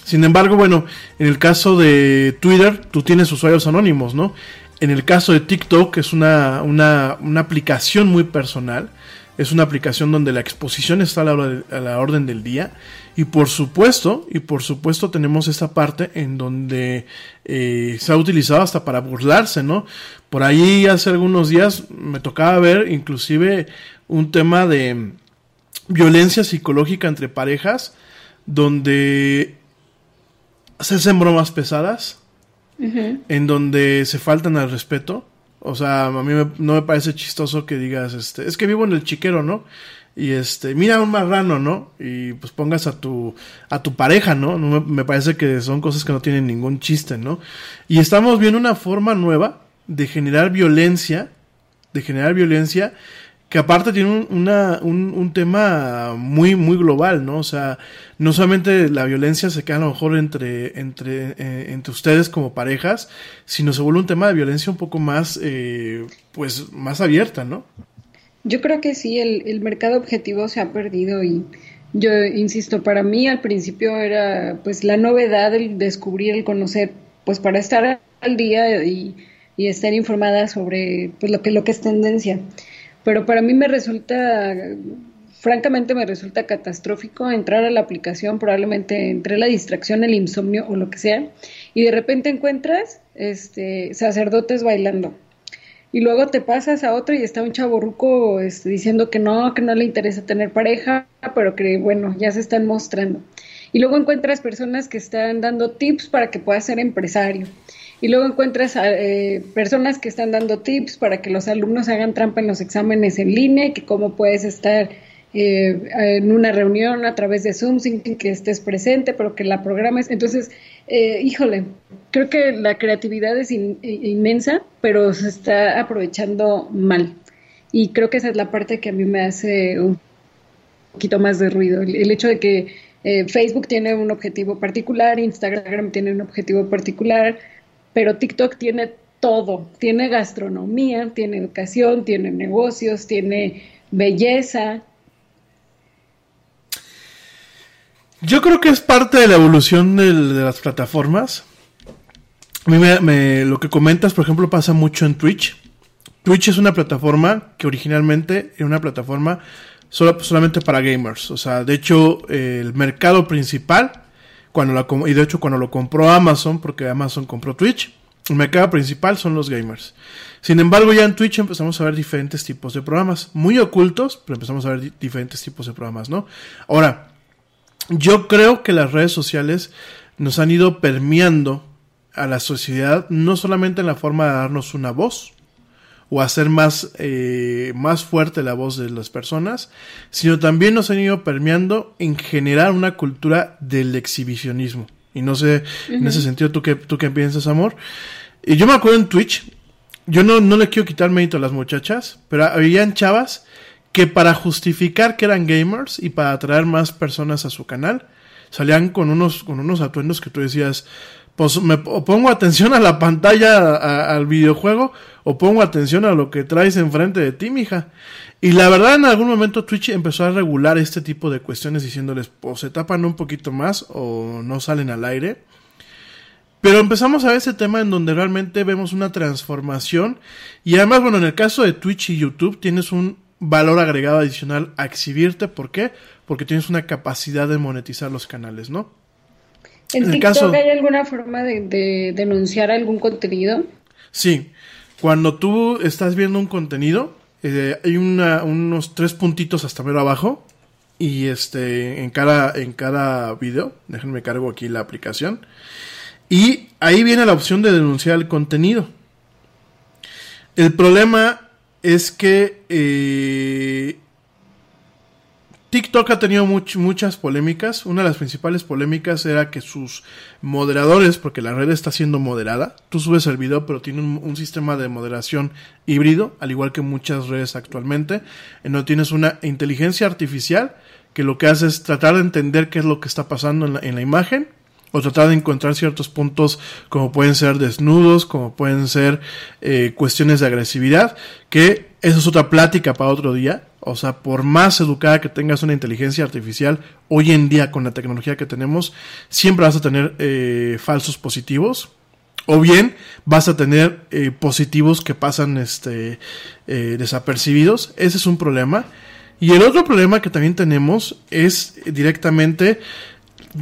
Sin embargo, bueno, en el caso de Twitter, tú tienes usuarios anónimos, ¿no? En el caso de TikTok, es una, una, una aplicación muy personal. Es una aplicación donde la exposición está a la, a la orden del día. Y por supuesto, y por supuesto tenemos esta parte en donde eh, se ha utilizado hasta para burlarse, ¿no? Por ahí hace algunos días me tocaba ver inclusive un tema de violencia psicológica entre parejas donde se hacen bromas pesadas en donde se faltan al respeto. O sea, a mí me- no me parece chistoso que digas, este, es que vivo en el chiquero, ¿no? Y este, mira un marrano, ¿no? Y pues pongas a tu, a tu pareja, ¿no? no me, me parece que son cosas que no tienen ningún chiste, ¿no? Y estamos viendo una forma nueva de generar violencia, de generar violencia, que aparte tiene un, un, un tema muy, muy global, ¿no? O sea, no solamente la violencia se queda a lo mejor entre, entre, eh, entre ustedes como parejas, sino se vuelve un tema de violencia un poco más, eh, pues, más abierta, ¿no? Yo creo que sí, el, el mercado objetivo se ha perdido y yo insisto, para mí al principio era pues la novedad, el descubrir, el conocer, pues para estar al día y, y estar informada sobre pues lo que, lo que es tendencia. Pero para mí me resulta, francamente me resulta catastrófico entrar a la aplicación, probablemente entre la distracción, el insomnio o lo que sea, y de repente encuentras este, sacerdotes bailando. Y luego te pasas a otro y está un chaborruco este, diciendo que no, que no le interesa tener pareja, pero que bueno, ya se están mostrando. Y luego encuentras personas que están dando tips para que puedas ser empresario. Y luego encuentras eh, personas que están dando tips para que los alumnos hagan trampa en los exámenes en línea y que cómo puedes estar eh, en una reunión a través de Zoom sin que estés presente, pero que la programes. Entonces, eh, híjole, creo que la creatividad es in, inmensa, pero se está aprovechando mal. Y creo que esa es la parte que a mí me hace un poquito más de ruido. El, el hecho de que eh, Facebook tiene un objetivo particular, Instagram tiene un objetivo particular, pero TikTok tiene todo. Tiene gastronomía, tiene educación, tiene negocios, tiene belleza, Yo creo que es parte de la evolución de las plataformas. A mí me, lo que comentas, por ejemplo, pasa mucho en Twitch. Twitch es una plataforma que originalmente era una plataforma solo, solamente para gamers. O sea, de hecho, el mercado principal, cuando la, y de hecho cuando lo compró Amazon, porque Amazon compró Twitch, el mercado principal son los gamers. Sin embargo, ya en Twitch empezamos a ver diferentes tipos de programas, muy ocultos, pero empezamos a ver di- diferentes tipos de programas, ¿no? Ahora, yo creo que las redes sociales nos han ido permeando a la sociedad, no solamente en la forma de darnos una voz o hacer más, eh, más fuerte la voz de las personas, sino también nos han ido permeando en generar una cultura del exhibicionismo. Y no sé, en ese sentido, ¿tú qué, ¿tú qué piensas, amor? Y yo me acuerdo en Twitch, yo no, no le quiero quitar mérito a las muchachas, pero habían chavas que para justificar que eran gamers y para atraer más personas a su canal, salían con unos, con unos atuendos que tú decías, pues me pongo atención a la pantalla, al videojuego, o pongo atención a lo que traes enfrente de ti, mija. Y la verdad, en algún momento Twitch empezó a regular este tipo de cuestiones diciéndoles, o se tapan un poquito más, o no salen al aire. Pero empezamos a ver ese tema en donde realmente vemos una transformación. Y además, bueno, en el caso de Twitch y YouTube tienes un valor agregado adicional a exhibirte. ¿Por qué? Porque tienes una capacidad de monetizar los canales, ¿no? ¿En, TikTok caso- hay alguna forma de, de denunciar algún contenido? Sí, cuando tú estás viendo un contenido, eh, hay una, unos tres puntitos hasta mero abajo y este en cada en cada video, déjenme cargo aquí la aplicación y ahí viene la opción de denunciar el contenido. El problema es que eh, TikTok ha tenido much- muchas polémicas. Una de las principales polémicas era que sus moderadores, porque la red está siendo moderada, tú subes el video, pero tiene un, un sistema de moderación híbrido, al igual que muchas redes actualmente, en donde tienes una inteligencia artificial que lo que hace es tratar de entender qué es lo que está pasando en la, en la imagen o tratar de encontrar ciertos puntos como pueden ser desnudos, como pueden ser eh, cuestiones de agresividad, que eso es otra plática para otro día. O sea, por más educada que tengas una inteligencia artificial, hoy en día con la tecnología que tenemos, siempre vas a tener eh, falsos positivos. O bien vas a tener eh, positivos que pasan este, eh, desapercibidos. Ese es un problema. Y el otro problema que también tenemos es directamente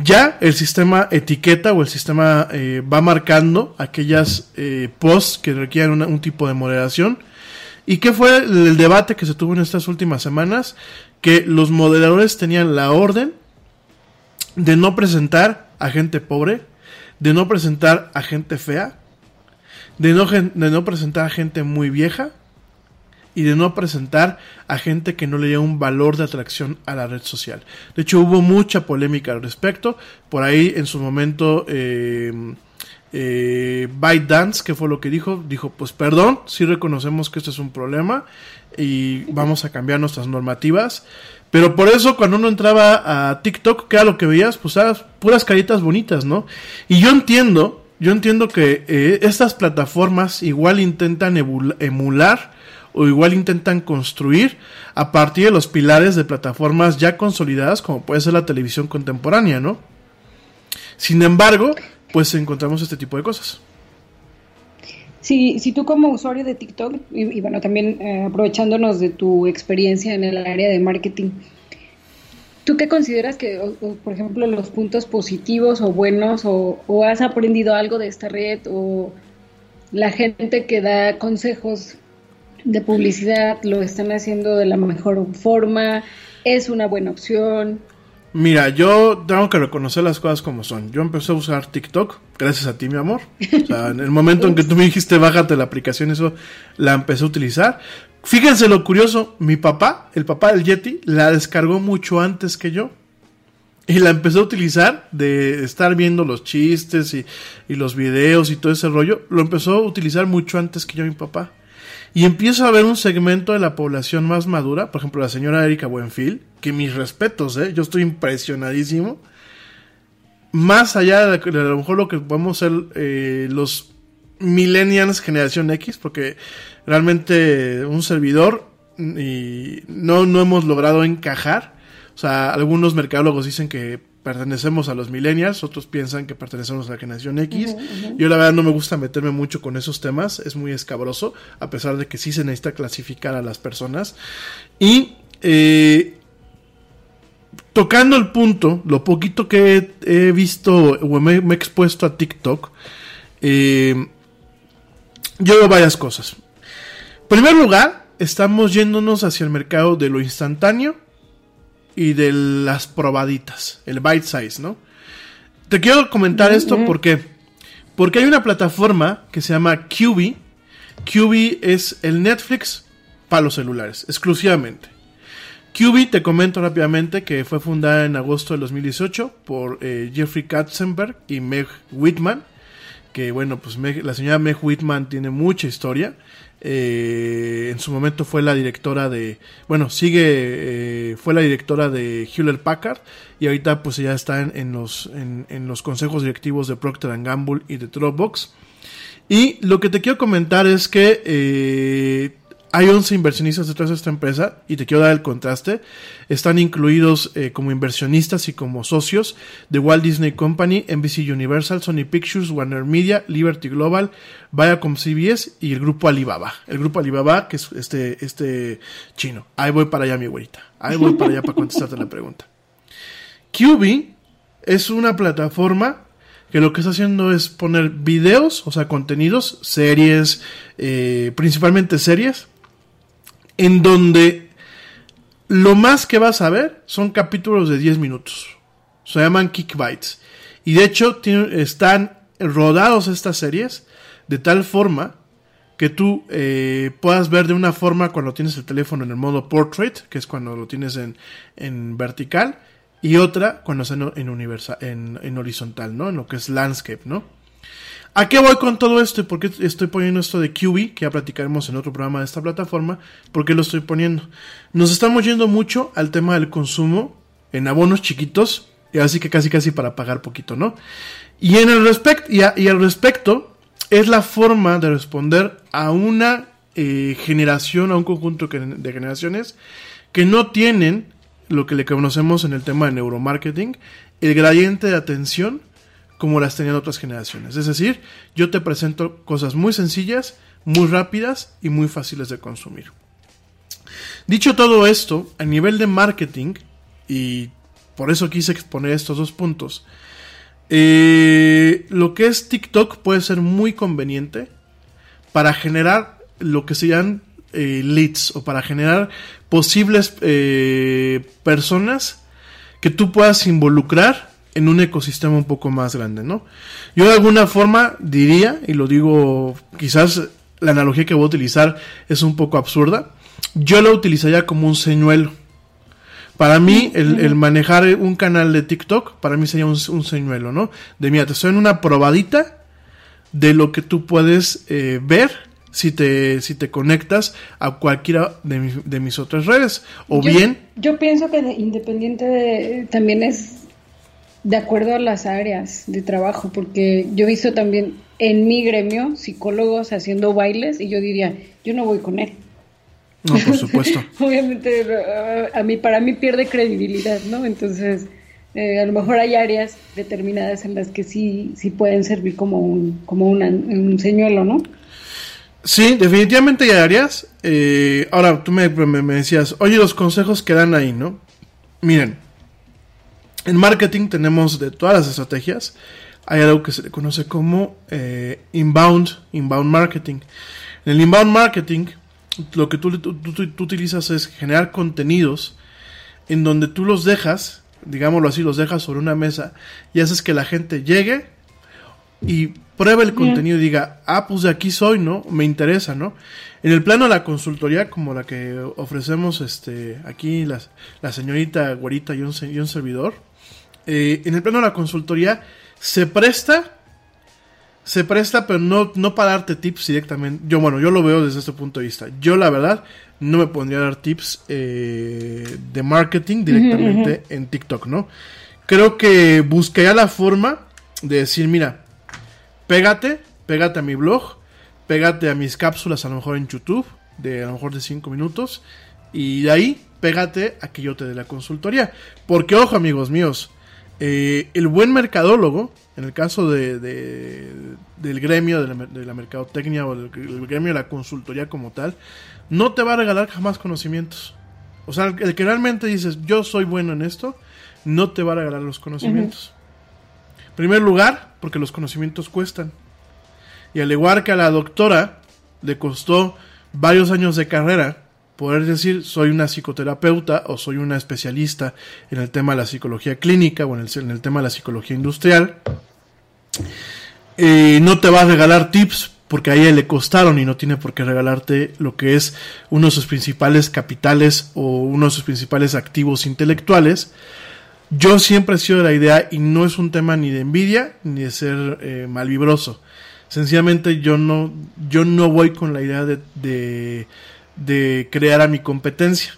ya el sistema etiqueta o el sistema va marcando aquellas posts que requieren una- un tipo de moderación. ¿Y qué fue el, debate que se tuvo en estas últimas semanas? Que los moderadores tenían la orden de no presentar a gente pobre, de no presentar a gente fea, de no, de no presentar a gente muy vieja y de no presentar a gente que no le diera un valor de atracción a la red social. De hecho, hubo mucha polémica al respecto. Por ahí, en su momento, eh, eh, ByteDance, que fue lo que dijo, dijo, pues perdón, sí reconocemos que esto es un problema y vamos a cambiar nuestras normativas. Pero por eso cuando uno entraba a TikTok, ¿qué era lo que veías? Pues eran puras caritas bonitas, ¿no? Y yo entiendo, yo entiendo que eh, estas plataformas igual intentan emular o igual intentan construir a partir de los pilares de plataformas ya consolidadas como puede ser la televisión contemporánea, ¿no? Sin embargo, pues encontramos este tipo de cosas. Si, si tú como usuario de TikTok, y, bueno, también eh, aprovechándonos de tu experiencia en el área de marketing, ¿tú qué consideras que, por ejemplo, los puntos positivos o buenos, o, o has aprendido algo de esta red, o la gente que da consejos de publicidad lo están haciendo de la mejor forma? ¿Es una buena opción? Mira, yo tengo que reconocer las cosas como son. Yo empecé a usar TikTok, gracias a ti, mi amor. O sea, en el momento en que tú me dijiste bájate la aplicación, eso la empecé a utilizar. Fíjense lo curioso, mi papá, el papá del Yeti, la descargó mucho antes que yo. Y la empecé a utilizar de estar viendo los chistes y, y los videos y todo ese rollo. Lo empezó a utilizar mucho antes que yo mi papá. Y empiezo a ver un segmento de la población más madura, por ejemplo la señora Erika Buenfil, que mis respetos, ¿eh? yo estoy impresionadísimo. Más allá de, a lo mejor lo que podemos ser eh, los millennials generación X, porque realmente un servidor y no, no hemos logrado encajar. O sea, algunos mercadólogos dicen que pertenecemos a los millennials, otros piensan que pertenecemos a la generación X. Yo la verdad no me gusta meterme mucho con esos temas, es muy escabroso, a pesar de que sí se necesita clasificar a las personas. Y eh, tocando el punto, lo poquito que he, he visto o me, me he expuesto a TikTok, eh, yo veo varias cosas. En primer lugar, estamos yéndonos hacia el mercado de lo instantáneo y de las probaditas, el bite size, ¿no? Te quiero comentar esto porque porque hay una plataforma que se llama QB. QB es el Netflix para los celulares, exclusivamente. QB, te comento rápidamente que fue fundada en agosto del 2018 por eh, Jeffrey Katzenberg y Meg Whitman. Que bueno, pues Meg- la señora Meg Whitman tiene mucha historia. Eh, en su momento fue la directora de, bueno, sigue, eh, fue la directora de Hewlett Packard y ahorita pues ya está en, los, en, en los consejos directivos de Procter Gamble y de Dropbox. Y lo que te quiero comentar es que eh, hay 11 inversionistas detrás de esta empresa y te quiero dar el contraste. Están incluidos eh, como inversionistas y como socios de Walt Disney Company, NBC Universal, Sony Pictures, Warner Media, Liberty Global, Viacom CBS y el grupo Alibaba. El grupo Alibaba, que es este, este chino. Ahí voy para allá, mi güerita. Ahí voy para allá para contestarte la pregunta. QB es una plataforma que lo que está haciendo es poner videos, o sea, contenidos, series, eh, principalmente series, en donde lo más que vas a ver son capítulos de 10 minutos. Se llaman Kick Bites. Y de hecho están rodados estas series de tal forma que tú eh, puedas ver de una forma cuando tienes el teléfono en el modo portrait, que es cuando lo tienes en, vertical, y otra cuando está en, en, en horizontal, ¿no? En lo que es landscape, ¿no? ¿A qué voy con todo esto y por qué estoy poniendo esto de QB, que ya platicaremos en otro programa de esta plataforma? ¿Por qué lo estoy poniendo? Nos estamos yendo mucho al tema del consumo en abonos chiquitos, y así que casi casi para pagar poquito, ¿no? Y en el respecto, y, al respecto, es la forma de responder a una eh, generación, a un conjunto de generaciones que no tienen lo que le conocemos en el tema de neuromarketing, el gradiente de atención como las tenían otras generaciones. Es decir, yo te presento cosas muy sencillas, muy rápidas y muy fáciles de consumir. Dicho todo esto, a nivel de marketing, y por eso quise exponer estos dos puntos, eh, lo que es TikTok puede ser muy conveniente para generar lo que se llaman eh, leads o para generar posibles eh, personas que tú puedas involucrar en un ecosistema un poco más grande, ¿no? Yo de alguna forma diría, y lo digo, quizás la analogía que voy a utilizar es un poco absurda, yo lo utilizaría como un señuelo. Para mí, el, el manejar un canal de TikTok, para mí sería un, un señuelo, ¿no? De mira, te estoy en una probadita de lo que tú puedes eh, ver si te, si te conectas a cualquiera de, mi- de mis otras redes. O Yo- bien, Yo pienso que de- independiente de, también es de acuerdo a las áreas de trabajo, porque yo he visto también en mi gremio psicólogos haciendo bailes y yo diría, yo no voy con él. no, por supuesto. Obviamente eh, a mí para mí pierde credibilidad, ¿no? Entonces eh, a lo mejor hay áreas determinadas en las que sí sí pueden servir como un como una- un señuelo, ¿no? Sí, definitivamente hay áreas. Eh, ahora, tú me, me- me decías, oye, los consejos que dan ahí, ¿no? Miren, en marketing tenemos de todas las estrategias, hay algo que se le conoce como eh, inbound, inbound marketing. En el inbound marketing, lo que tú, tú- tú- tú utilizas es generar contenidos en donde tú los dejas, digámoslo así, los dejas sobre una mesa y haces que la gente llegue y pruebe el contenido y diga, ah, pues de aquí soy, ¿no? Me interesa, ¿no? En el plano de la consultoría, como la que ofrecemos este, aquí la señorita Güerita y un, y un servidor, eh, en el plano de la consultoría se presta, se presta, pero no, no para darte tips directamente. Yo, bueno, yo lo veo desde este punto de vista. Yo, la verdad, no me pondría a dar tips eh, de marketing directamente en TikTok, ¿no? Creo que buscaría la forma de decir, mira, pégate, pégate a mi blog, pégate a mis cápsulas a lo mejor en YouTube, de a lo mejor de 5 minutos, y de ahí pégate a que yo te dé la consultoría. Porque ojo amigos míos, eh, el buen mercadólogo, en el caso de, de- del gremio de la, mer- de la mercadotecnia o del, del gremio de la consultoría como tal, no te va a regalar jamás conocimientos. O sea, el que realmente dices, yo soy bueno en esto, no te va a regalar los conocimientos. En primer lugar, porque los conocimientos cuestan. Y al igual que a la doctora le costó varios años de carrera poder decir soy una psicoterapeuta o soy una especialista en el tema de la psicología clínica o en el, en el tema de la psicología industrial, eh, no te va a regalar tips porque a ella le costaron y no tiene por qué regalarte lo que es uno de sus principales capitales o uno de sus principales activos intelectuales. Yo siempre he sido de la idea, y no es un tema ni de envidia ni de ser eh, malvibroso. Sencillamente yo no, yo no voy con la idea de, de, de crear a mi competencia.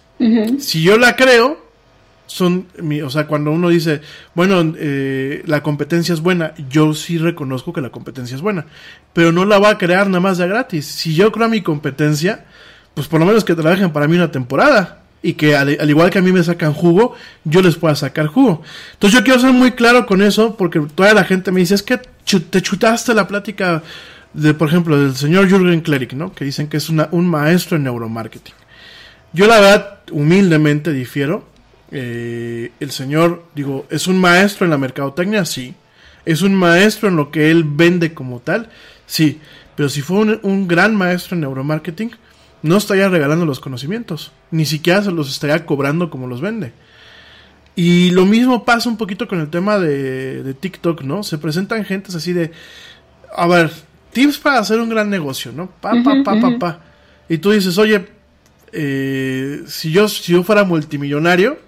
Si yo la creo, son, mi- o sea, cuando uno dice, bueno, eh, la competencia es buena, yo sí reconozco que la competencia es buena, pero no la va a crear nada más de gratis. Si yo creo a mi competencia, pues por lo menos que trabajen para mí una temporada y que al, al igual que a mí me sacan jugo, yo les pueda sacar jugo. Entonces yo quiero ser muy claro con eso porque toda la gente me dice, es que te chutaste la plática de, por ejemplo, del señor Jürgen Klerik, ¿no? Que dicen que es una- un maestro en neuromarketing. Yo la verdad, humildemente difiero. Eh, el señor, digo, ¿es un maestro en la mercadotecnia? Sí. ¿Es un maestro en lo que él vende como tal? Sí. Pero si fue un, un gran maestro en neuromarketing, no estaría regalando los conocimientos. Ni siquiera se los estaría cobrando como los vende. Y lo mismo pasa un poquito con el tema de, de TikTok, ¿no? Se presentan gentes así de, a ver, tips para hacer un gran negocio, ¿no? Pa, pa, pa, pa, pa. Y tú dices, oye, eh, si, yo, si yo fuera multimillonario,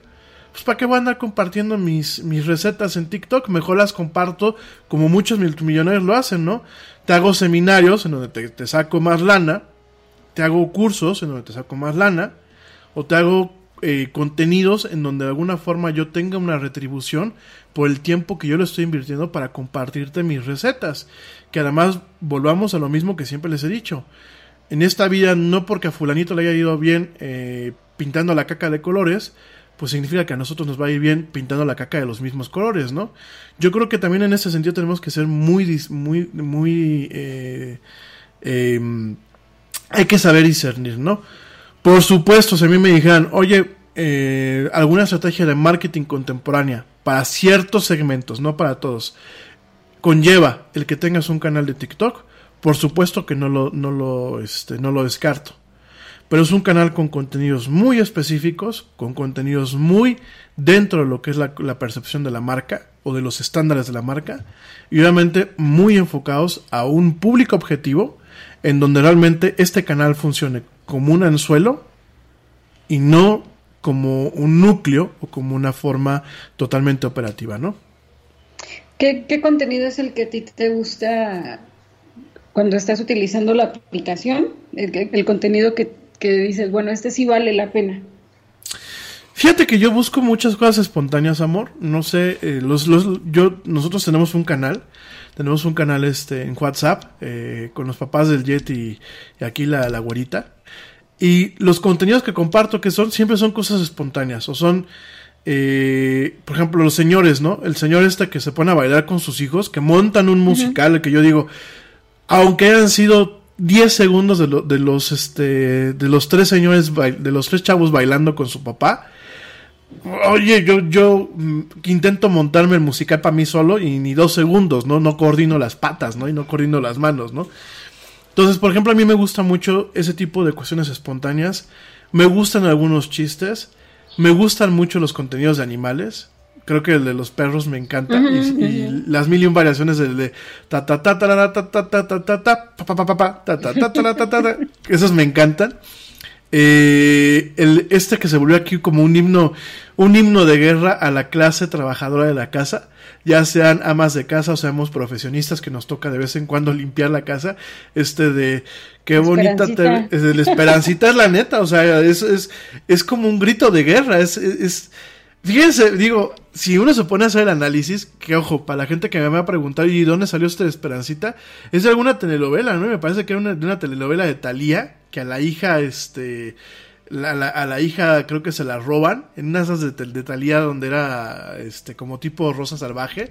pues ¿para qué voy a andar compartiendo mis, mis recetas en TikTok? Mejor las comparto como muchos multimillonarios lo hacen, ¿no? Te hago seminarios en donde te, te saco más lana, te hago cursos en donde te saco más lana, o te hago eh, contenidos en donde de alguna forma yo tenga una retribución por el tiempo que yo le estoy invirtiendo para compartirte mis recetas. Que además volvamos a lo mismo que siempre les he dicho. En esta vida, no porque a fulanito le haya ido bien eh, pintando la caca de colores, pues significa que a nosotros nos va a ir bien pintando la caca de los mismos colores, ¿no? Yo creo que también en ese sentido tenemos que ser muy, muy, muy... Eh, em, hay que saber discernir, ¿no? Por supuesto, si a mí me dijeran, oye, eh, alguna estrategia de marketing contemporánea para ciertos segmentos, no para todos, conlleva el que tengas un canal de TikTok, por supuesto que no lo, no lo, este, no lo descarto. Pero es un canal con contenidos muy específicos, con contenidos muy dentro de lo que es la, la percepción de la marca o de los estándares de la marca, y obviamente muy enfocados a un público objetivo en donde realmente este canal funcione como un anzuelo y no como un núcleo o como una forma totalmente operativa, ¿no? ¿Qué, qué contenido es el que a ti te gusta cuando estás utilizando la aplicación? El, el contenido que, que, dices, bueno, este sí vale la pena. Fíjate que yo busco muchas cosas espontáneas, amor. No sé, eh, los, los, yo, nosotros tenemos un canal, tenemos un canal este en WhatsApp eh, con los papás del Jet y, y aquí la, la güerita. Y los contenidos que comparto que son siempre son cosas espontáneas o son eh, por ejemplo, los señores, ¿no? El señor este que se pone a bailar con sus hijos, que montan un musical, uh -huh. que yo digo, aunque hayan sido 10 segundos de, lo, de, los este de los tres señores de los tres chavos bailando con su papá oye yo yo mm, intento montarme el musical para mí solo y ni dos segundos no no coordino las patas no y no coordino las manos no entonces por ejemplo a mí me gusta mucho ese tipo de cuestiones espontáneas me gustan algunos chistes me gustan mucho los contenidos de animales creo que el de los perros me encanta. Uh -huh, y, y uh -huh. las mil y un variaciones del de ta ta ta ta ta ta ta ta ta ta ta pa pa pa pa ta ta ta ta ta ta esos me encantan. Eh, el, este que se volvió aquí como un himno, un himno de guerra a la clase trabajadora de la casa, ya sean amas de casa o seamos profesionistas que nos toca de vez en cuando limpiar la casa, este de qué bonita te, es el esperancita es la neta, o sea, es, es, es como un grito de guerra, es, es Fíjense, digo, si uno se pone a hacer el análisis, que ojo, para la gente que me ha preguntado, ¿y dónde salió esta Esperancita? Es de alguna telenovela, ¿no? Me parece que era una, de una telenovela de Thalía, que a la hija, este, la, la, a la hija creo que se la roban, en una de de, Thalía donde era, este, como tipo Rosa Salvaje,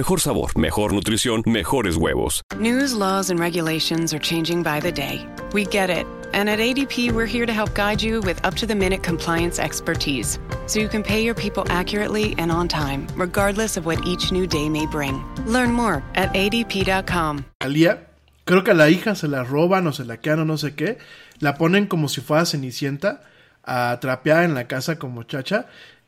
Mejor sabor, mejor nutrición, mejores huevos. News, laws, and regulations are changing by the day. We get it. And at ADP, we're here to help guide you with up to the minute compliance expertise so you can pay your people accurately and on time, regardless of what each new day may bring. Learn more at adp.com. Alía, creo que a la hija se la roban o se la quedan o no sé qué, la ponen como si fuera Cenicienta a trapear en la casa como chacha.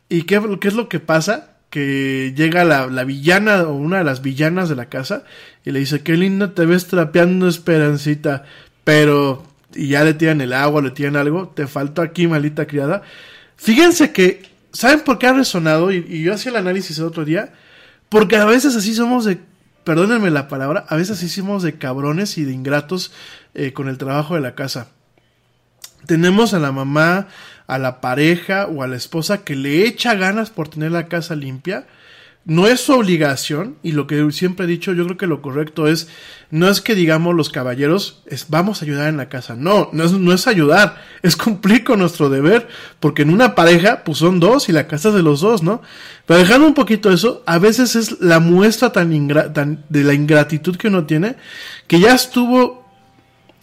¿Y qué, qué es lo que pasa? Que llega la, la, villana o una de las villanas de la casa y le dice, qué linda te ves trapeando Esperancita, pero y ya le tiran el agua, le tiran algo, te faltó aquí, malita criada. Fíjense que, ¿saben por qué ha resonado? Y, y yo hacía el análisis el otro día, porque a veces así somos de, perdónenme la palabra, a veces así somos de cabrones y de ingratos eh, con el trabajo de la casa. Tenemos a la mamá, a la pareja o a la esposa que le echa ganas por tener la casa limpia. No es su obligación y lo que siempre he dicho, yo creo que lo correcto es, no es que digamos los caballeros, es vamos a ayudar en la casa. No, no es, no es ayudar, es cumplir con nuestro deber, porque en una pareja pues son dos y la casa es de los dos, ¿no? Pero dejando un poquito eso, a veces es la muestra tan, ingra tan de la ingratitud que uno tiene, que ya estuvo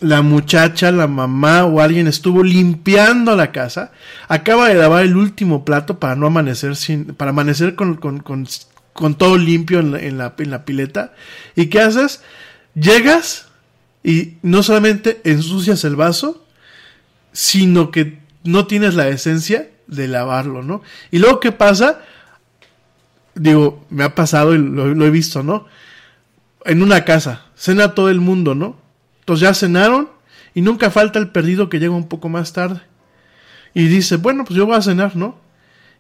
la muchacha, la mamá o alguien estuvo limpiando la casa, acaba de lavar el último plato para no amanecer sin, para amanecer con, con, con, con todo limpio en la, en la, en la pileta. ¿Y qué haces? Llegas y no solamente ensucias el vaso, sino que no tienes la esencia de lavarlo, ¿no? Y luego, ¿qué pasa? Digo, me ha pasado y lo, lo he visto, ¿no? En una casa, cena todo el mundo, ¿no? Entonces ya cenaron y nunca falta el perdido que llega un poco más tarde. Y dice, bueno, pues yo voy a cenar, ¿no?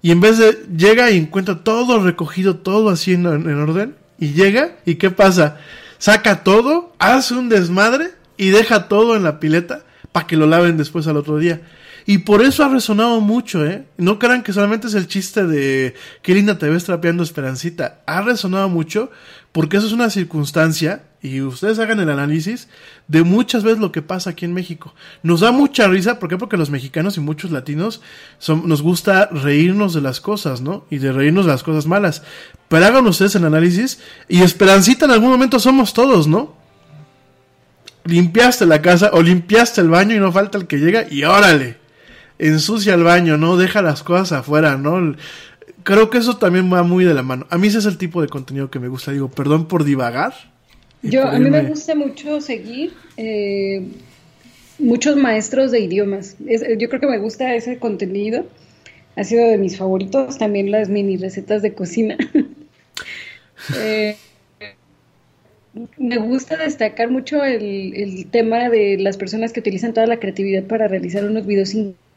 Y en vez de, llega y encuentra todo recogido, todo así en, en orden, y llega, ¿y qué pasa? Saca todo, hace un desmadre y deja todo en la pileta para que lo laven después al otro día. Y por eso ha resonado mucho, ¿eh? No crean que solamente es el chiste de qué linda te ves trapeando Esperancita. Ha resonado mucho porque eso es una circunstancia, y ustedes hagan el análisis, de muchas veces lo que pasa aquí en México. Nos da mucha risa, ¿por qué? Porque los mexicanos y muchos latinos nos gusta reírnos de las cosas, ¿no? Y de reírnos de las cosas malas. Pero hagan ustedes el análisis, y Esperancita en algún momento somos todos, ¿no? Limpiaste la casa o limpiaste el baño y no falta el que llega y órale ensucia el baño, ¿no? Deja las cosas afuera, ¿no? Creo que eso también va muy de la mano. A mí ese es el tipo de contenido que me gusta. Digo, perdón por divagar. Yo, a mí me gusta mucho seguir eh, muchos maestros de idiomas. Es, yo creo que me gusta ese contenido. Ha sido de mis favoritos. También las mini recetas de cocina. eh, me gusta destacar mucho el, el, tema de las personas que utilizan toda la creatividad para realizar unos videos increíbles.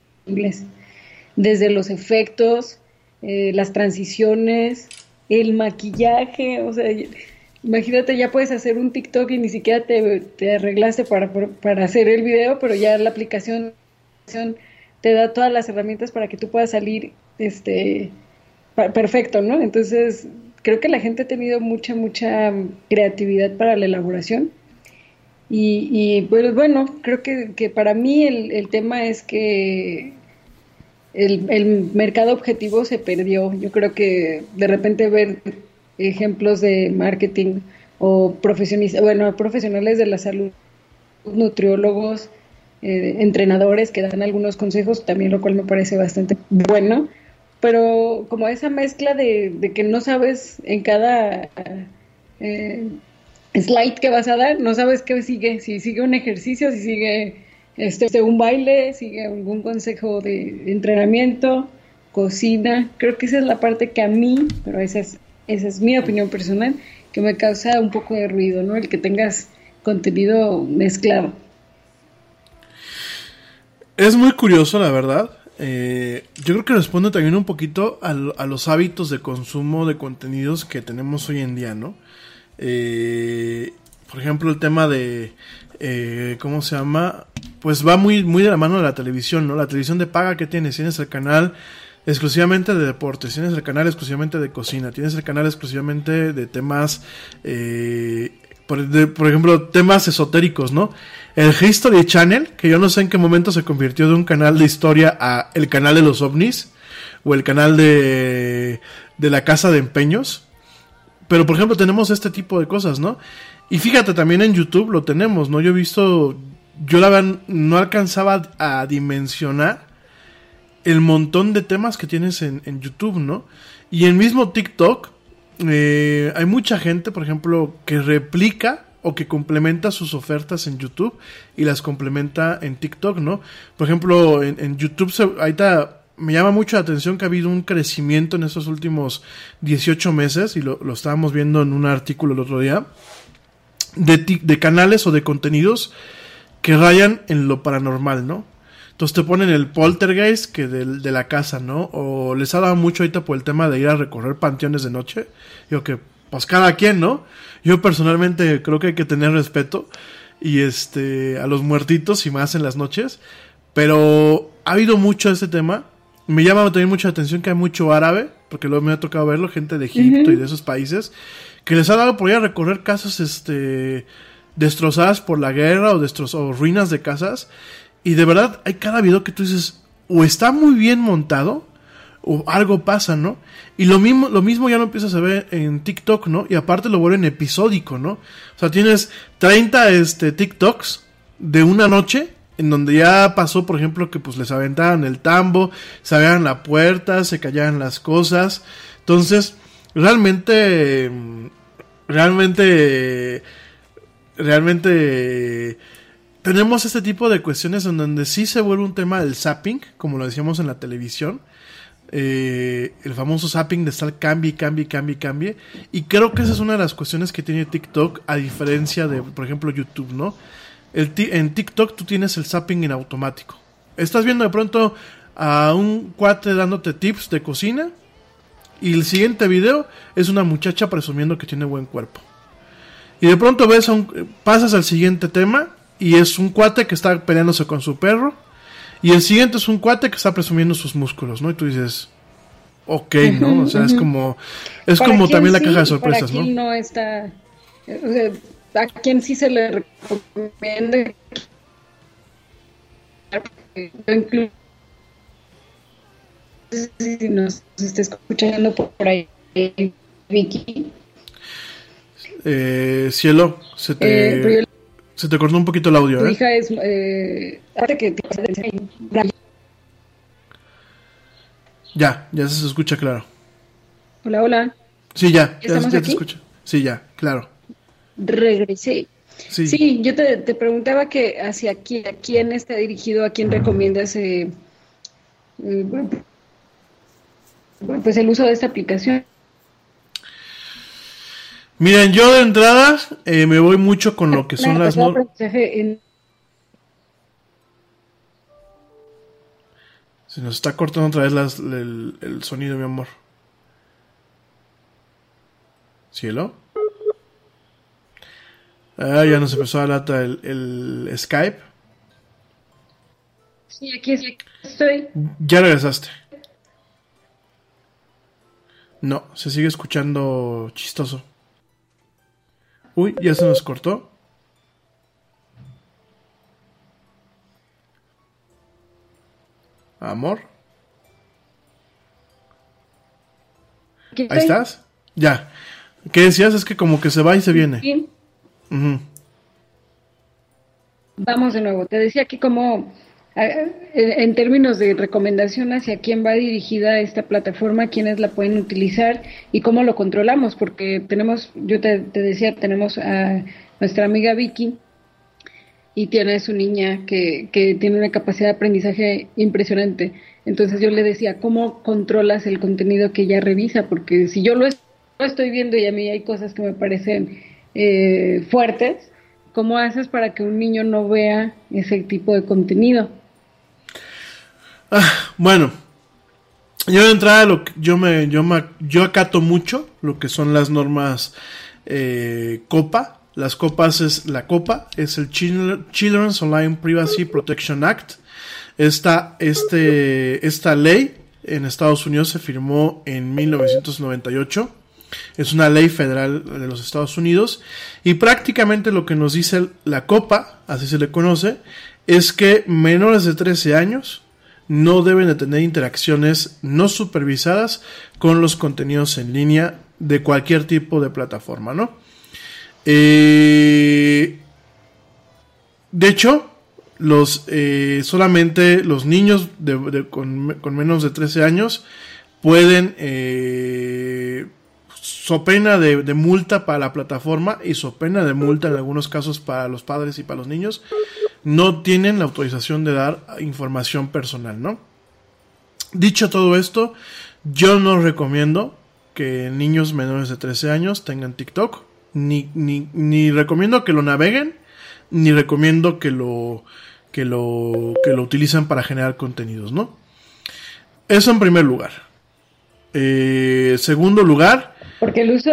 Desde los efectos, eh, las transiciones, el maquillaje, o sea, imagínate, ya puedes hacer un TikTok y ni siquiera te, te arreglaste para, para, hacer el video, pero ya la aplicación te da todas las herramientas para que tú puedas salir este perfecto, ¿no? Entonces, creo que la gente ha tenido mucha, mucha creatividad para la elaboración. Y, pues bueno, creo que, que para mí el, el, tema es que el, el, mercado objetivo se perdió. Yo creo que de repente ver ejemplos de marketing o profesionistas, bueno, profesionales de la salud, nutriólogos, eh, entrenadores que dan algunos consejos, también lo cual me parece bastante bueno pero como esa mezcla de, de que no sabes en cada eh, slide que vas a dar, no sabes qué sigue, si sigue un ejercicio, si sigue este, un baile, sigue algún consejo de entrenamiento, cocina, creo que esa es la parte que a mí, pero esa es, esa es mi opinión personal, que me causa un poco de ruido, ¿no? El que tengas contenido mezclado. Es muy curioso, la verdad eh, yo creo que responde también un poquito a, a, los hábitos de consumo de contenidos que tenemos hoy en día, ¿no? Eh, por ejemplo, el tema de, eh, ¿cómo se llama? Pues va muy, muy de la mano de la televisión, ¿no? La televisión de paga que tienes, tienes el canal exclusivamente de deportes, tienes el canal exclusivamente de cocina, tienes el canal exclusivamente de temas, eh, por, por ejemplo, temas esotéricos, ¿no? el History Channel, que yo no sé en qué momento se convirtió de un canal de historia a el canal de los ovnis o el canal de, de la casa de empeños. Pero por ejemplo tenemos este tipo de cosas, ¿no? Y fíjate, también en YouTube lo tenemos, ¿no? Yo he visto, yo la verdad no alcanzaba a dimensionar el montón de temas que tienes en, YouTube, ¿no? Y en mismo TikTok eh, hay mucha gente, por ejemplo, que replica o que complementa sus ofertas en YouTube y las complementa en TikTok, ¿no? Por ejemplo, en, YouTube se, ahorita me llama mucho la atención que ha habido un crecimiento en estos últimos 18 meses y lo, lo estábamos viendo en un artículo el otro día de, de canales o de contenidos que rayan en lo paranormal, ¿no? Entonces te ponen el poltergeist que de, de, la casa, ¿no? O les ha dado mucho ahorita por el tema de ir a recorrer panteones de noche. Digo que pues cada quien, ¿no? Yo personalmente creo que hay que tener respeto y este a los muertitos y más en las noches, pero ha habido mucho ese tema. Me llama también mucha atención que hay mucho árabe, porque luego me ha tocado verlo, gente de Egipto uh -huh. y de esos países, que les ha dado por ir a recorrer casas este destrozadas por la guerra o, o ruinas de casas. Y de verdad hay cada video que tú dices, o está muy bien montado, o algo pasa, ¿no? Y lo mismo, lo mismo ya lo empiezas a ver en TikTok, ¿no? Y aparte lo vuelven episódico, ¿no? O sea, tienes 30 este, TikToks de una noche en donde ya pasó, por ejemplo, que pues les aventaban el tambo, se abrían la puerta, se callaban las cosas. Entonces, realmente, realmente, realmente tenemos este tipo de cuestiones en donde sí se vuelve un tema del zapping, como lo decíamos en la televisión. Eh, el famoso zapping de estar cambie, cambie, cambie, cambie. Y creo que esa es una de las cuestiones que tiene TikTok, a diferencia de, por ejemplo, YouTube, ¿no? El en TikTok tú tienes el zapping en automático. Estás viendo de pronto a un cuate dándote tips de cocina. Y el siguiente video es una muchacha presumiendo que tiene buen cuerpo. Y de pronto ves a un, pasas al siguiente tema y es un cuate que está peleándose con su perro. Y el siguiente es un cuate que está presumiendo sus músculos, ¿no? Y tú dices, ok, ¿no? O sea, es como, es como también la caja de sorpresas, ¿no? no está, o sea, a quien sí se le recomienda si nos está escuchando por ahí Vicky Eh, cielo, se te, Eh, se te cortó un poquito el audio, tu ¿eh? hija es eh, que Ya, ya se escucha claro. hola hola Sí, ya, ya, ¿Estamos ya te aquí? escucha. Sí, ya, claro. Regresé Sí. Sí, yo te, te preguntaba que hacia quién, a quién está dirigido, a quién recomiendas eh, pues el uso de esta aplicación. Miren, yo de entrada eh, me voy mucho con lo que son las normas. Se nos está cortando otra vez las- el, el sonido, mi amor. ¿Cielo? Ah, ya nos empezó a lata el, el Skype. Sí, aquí estoy. Ya regresaste. No, se sigue escuchando chistoso. Uy, ya se nos cortó. Amor, ahí estás. Ya. ¿Qué decías? Es que como que se va y se viene. Sí. Vamos de nuevo. Te decía que como en términos de recomendación hacia quién va dirigida esta plataforma, quiénes la pueden utilizar y cómo lo controlamos, porque tenemos, yo te, decía, tenemos a nuestra amiga Vicky y tiene a su niña que, que tiene una capacidad de aprendizaje impresionante. Entonces yo le decía, ¿cómo controlas el contenido que ella revisa? Porque si yo lo estoy viendo y a mí hay cosas que me parecen eh, fuertes, ¿cómo haces para que un niño no vea ese tipo de contenido? Ah, bueno, yo de entrada lo que- yo me yo me- yo acato mucho lo que son las normas eh, COPA. Las copas es la COPA es el Chil- Children's Online Privacy Protection Act. Esta este esta ley en Estados Unidos se firmó en 1998. Es una ley federal de los Estados Unidos y prácticamente lo que nos dice la COPA, así se le conoce, es que menores de 13 años no deben de tener interacciones no supervisadas con los contenidos en línea de cualquier tipo de plataforma, ¿no? Eh, de hecho, los eh, solamente los niños con menos de 13 años pueden eh, so pena de, multa para la plataforma y so pena de multa en algunos casos para los padres y para los niños no tienen la autorización de dar información personal, ¿no? Dicho todo esto, yo no recomiendo que niños menores de 13 años tengan TikTok, ni, ni, recomiendo que lo naveguen, ni recomiendo que lo, que lo, que lo utilicen para generar contenidos, ¿no? Eso en primer lugar. Eh, segundo lugar, Porque el uso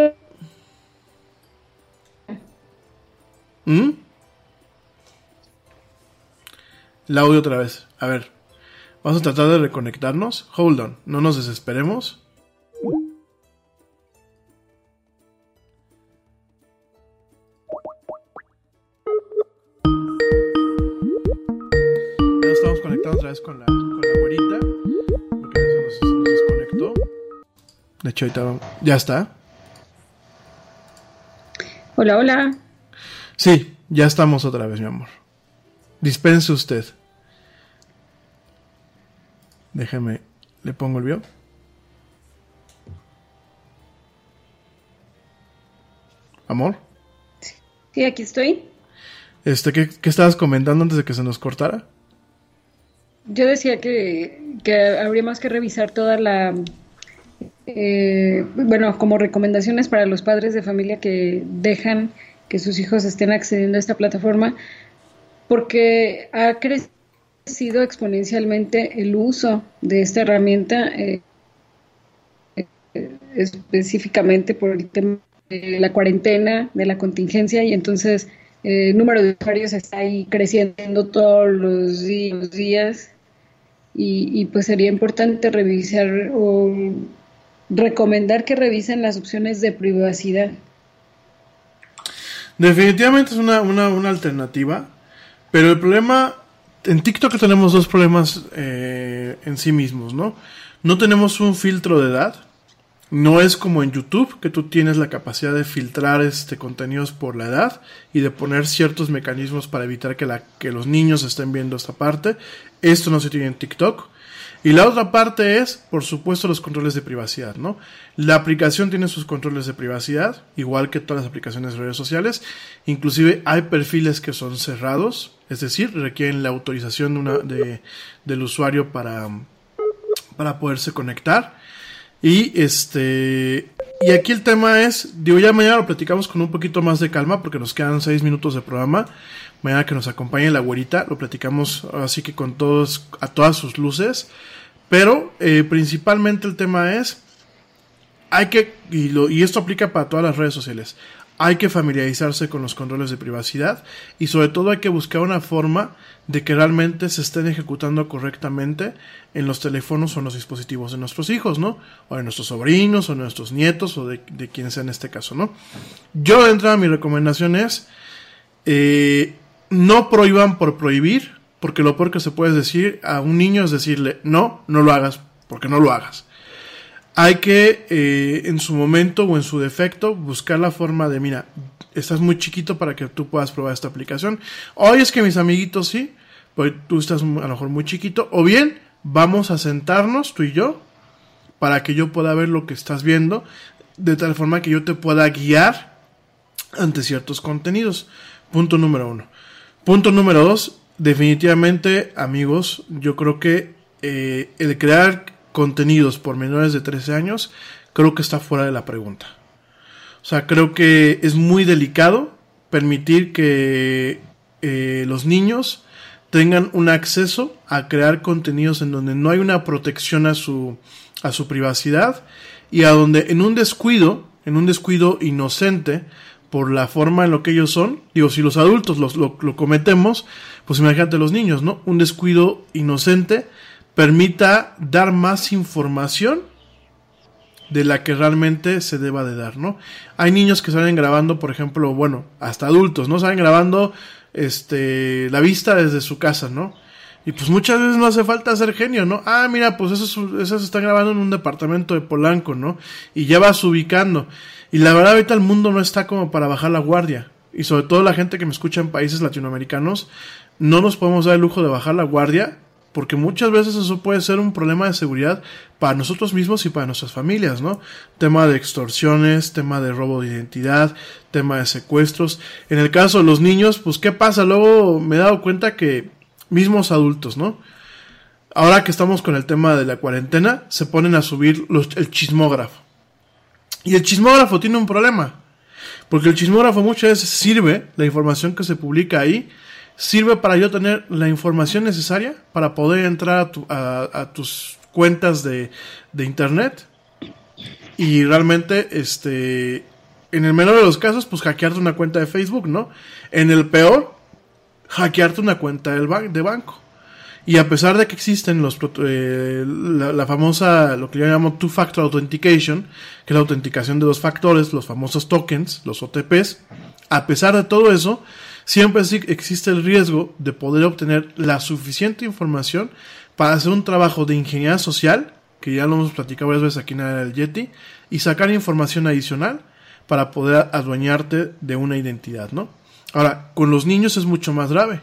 ¿Mm? El audio otra vez. A ver. Vamos a tratar de reconectarnos. Hold on. No nos desesperemos. Ya estamos conectados otra vez con la, con la güerita. Porque se nos, nos desconectó. De hecho, ahorita vamos- ya está. Hola, hola. Sí, ya estamos otra vez, mi amor. Dispense usted. Déjeme, le pongo el bio. Amor, Sí, aquí estoy. Este, ¿qué, qué estabas comentando antes de que se nos cortara? Yo decía que, que habría más que revisar toda la, eh, bueno, como recomendaciones para los padres de familia que dejan que sus hijos estén accediendo a esta plataforma, porque ha crecido exponencialmente el uso de esta herramienta, eh, específicamente por el tema de la cuarentena, de la contingencia, y entonces el número de usuarios está ahí creciendo todos los días y, y, pues sería importante revisar o recomendar que revisen las opciones de privacidad. Definitivamente es una, una, una alternativa, pero el problema, en TikTok tenemos dos problemas eh, en sí mismos, ¿no? No tenemos un filtro de edad, no es como en YouTube, que tú tienes la capacidad de filtrar este contenidos por la edad y de poner ciertos mecanismos para evitar que, la, que los niños estén viendo esta parte. Esto no se tiene en TikTok. Y la otra parte es, por supuesto, los controles de privacidad, ¿no? La aplicación tiene sus controles de privacidad, igual que todas las aplicaciones de redes sociales. Inclusive hay perfiles que son cerrados, es decir, requieren la autorización de una, de, del usuario para, para poderse conectar. Y este. Y aquí el tema es. Digo, ya mañana lo platicamos con un poquito más de calma. Porque nos quedan seis minutos de programa. Mañana que nos acompañe la güerita. Lo platicamos así que con todos. A todas sus luces. Pero eh, principalmente el tema es. Hay que. Y, lo, y esto aplica para todas las redes sociales. Hay que familiarizarse con los controles de privacidad. Y sobre todo hay que buscar una forma de que realmente se estén ejecutando correctamente en los teléfonos o en los dispositivos de nuestros hijos, ¿no? O de nuestros sobrinos, o de nuestros nietos, o de, de quien sea en este caso, ¿no? Yo de entrada mi recomendación es eh, no prohíban por prohibir, porque lo peor que se puede decir a un niño es decirle, no, no lo hagas, porque no lo hagas. Hay que, eh, en su momento o en su defecto, buscar la forma de, mira, estás muy chiquito para que tú puedas probar esta aplicación. Hoy es que mis amiguitos sí, pues tú estás a lo mejor muy chiquito. O bien, vamos a sentarnos tú y yo para que yo pueda ver lo que estás viendo, de tal forma que yo te pueda guiar ante ciertos contenidos. Punto número uno. Punto número dos, definitivamente, amigos, yo creo que eh, el crear contenidos por menores de 13 años, creo que está fuera de la pregunta. O sea, creo que es muy delicado permitir que eh, los niños tengan un acceso a crear contenidos en donde no hay una protección a su, a su privacidad y a donde en un descuido, en un descuido inocente, por la forma en lo que ellos son, digo, si los adultos lo, lo cometemos, pues imagínate los niños, ¿no? Un descuido inocente permita dar más información de la que realmente se deba de dar, ¿no? Hay niños que salen grabando, por ejemplo, bueno, hasta adultos, ¿no? Salen grabando este la vista desde su casa, ¿no? Y pues muchas veces no hace falta ser genio, ¿no? Ah, mira, pues esos, esos están grabando en un departamento de Polanco, ¿no? Y ya vas ubicando. Y la verdad ahorita el mundo no está como para bajar la guardia. Y sobre todo la gente que me escucha en países latinoamericanos, no nos podemos dar el lujo de bajar la guardia porque muchas veces eso puede ser un problema de seguridad para nosotros mismos y para nuestras familias, ¿no? Tema de extorsiones, tema de robo de identidad, tema de secuestros. En el caso de los niños, pues ¿qué pasa? Luego me he dado cuenta que mismos adultos, ¿no? Ahora que estamos con el tema de la cuarentena, se ponen a subir los, el chismógrafo. Y el chismógrafo tiene un problema. Porque el chismógrafo muchas veces sirve, la información que se publica ahí, sirve para yo tener la información necesaria para poder entrar a, tus cuentas de, de, internet y realmente este en el menor de los casos pues hackearte una cuenta de Facebook no en el peor hackearte una cuenta del de banco y a pesar de que existen los eh, la, famosa lo que yo llamo two factor authentication que es la autenticación de dos factores los famosos tokens los OTPs a pesar de todo eso siempre existe el riesgo de poder obtener la suficiente información para hacer un trabajo de ingeniería social, que ya lo hemos platicado varias veces aquí en el Yeti, y sacar información adicional para poder adueñarte de una identidad, ¿no? Ahora, con los niños es mucho más grave.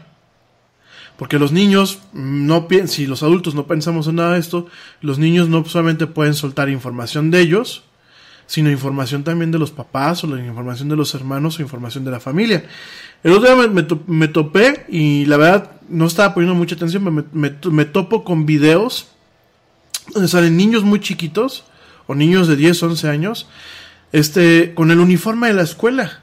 Porque los niños no si los adultos no pensamos en nada de esto, los niños no solamente pueden soltar información de ellos, sino información también de los papás o la información de los hermanos o información de la familia. El otro día me, me, topé y la verdad no estaba poniendo mucha atención, me, me, me topo con videos donde salen niños muy chiquitos o niños de 10, 11 años este, con el uniforme de la escuela.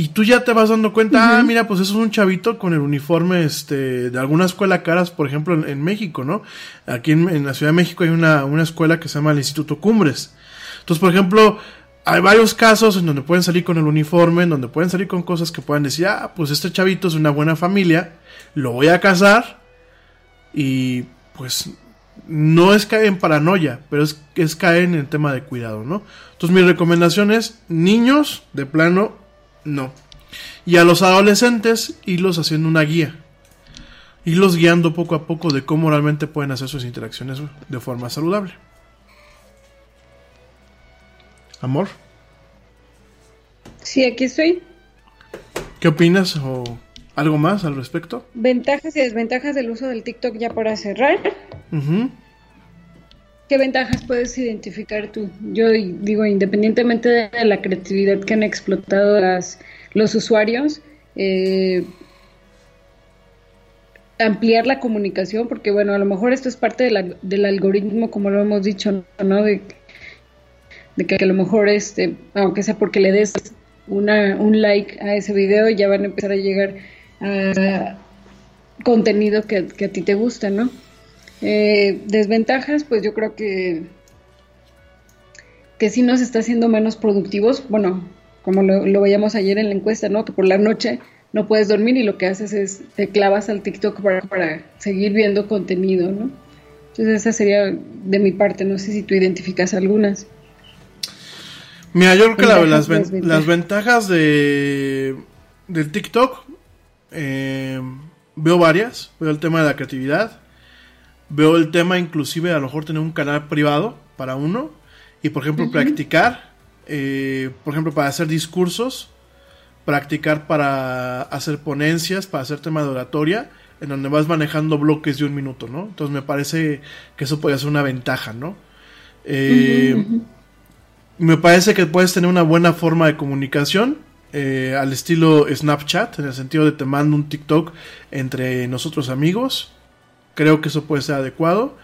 Y tú ya te vas dando cuenta, ah, mira, pues eso es un chavito con el uniforme este, de alguna escuela caras, por ejemplo, en, México, ¿no? Aquí en, la Ciudad de México hay una, una escuela que se llama el Instituto Cumbres. Entonces, por ejemplo, hay varios casos en donde pueden salir con el uniforme, en donde pueden salir con cosas que puedan decir, ah, pues este chavito es una buena familia, lo voy a casar y pues no es caer en paranoia, pero es, es caer en el tema de cuidado, ¿no? Entonces mi recomendación es niños, de plano, no. Y a los adolescentes, irlos haciendo una guía. Irlos guiando poco a poco de cómo realmente pueden hacer sus interacciones de forma saludable. Amor. Sí, aquí estoy. ¿Qué opinas o algo más al respecto? Ventajas y desventajas del uso del TikTok ya para cerrar. ¿Qué ventajas puedes identificar tú? Yo digo, independientemente de la creatividad que han explotado los usuarios, eh, ampliar la comunicación, porque bueno, a lo mejor esto es parte del algoritmo, como lo hemos dicho, ¿no? De, que a lo mejor, este, aunque sea porque le des una, un like a ese video, ya van a empezar a llegar a contenido que a ti te gusta, ¿no? Eh, desventajas, pues yo creo que, que sí nos está haciendo menos productivos. Bueno, como lo, veíamos ayer en la encuesta, ¿no? Que por la noche no puedes dormir y lo que haces es te clavas al TikTok para, seguir viendo contenido, ¿no? Entonces esa sería de mi parte, no sé si tú identificas algunas. Mira, yo creo que las, las, ventajas de del TikTok eh, veo varias. Veo el tema de la creatividad, Veo el tema inclusive a lo mejor tener un canal privado para uno y por ejemplo practicar, eh, por ejemplo para hacer discursos, practicar para hacer ponencias, para hacer tema de oratoria, en donde vas manejando bloques de un minuto, ¿no? Entonces me parece que eso puede ser una ventaja, ¿no? Eh, me parece que puedes tener una buena forma de comunicación, eh, al estilo Snapchat, en el sentido de te mando un TikTok entre nosotros amigos Creo que eso puede ser adecuado.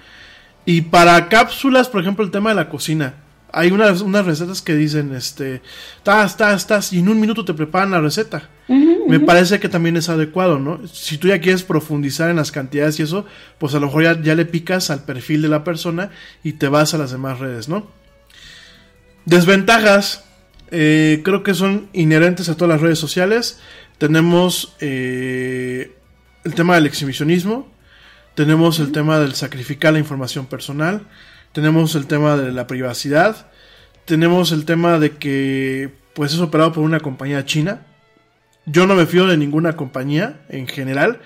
Y para cápsulas, por ejemplo, el tema de la cocina. Hay unas, unas recetas que dicen, este, estás, estás, estás, y en un minuto te preparan la receta. Me parece que también es adecuado, ¿no? Si tú ya quieres profundizar en las cantidades y eso, pues a lo mejor ya, ya le picas al perfil de la persona y te vas a las demás redes, ¿no? Desventajas, eh, creo que son inherentes a todas las redes sociales. Tenemos eh, el tema del exhibicionismo, tenemos el tema del sacrificar la información personal. Tenemos el tema de la privacidad. Tenemos el tema de que pues es operado por una compañía china. Yo no me fío de ninguna compañía en general,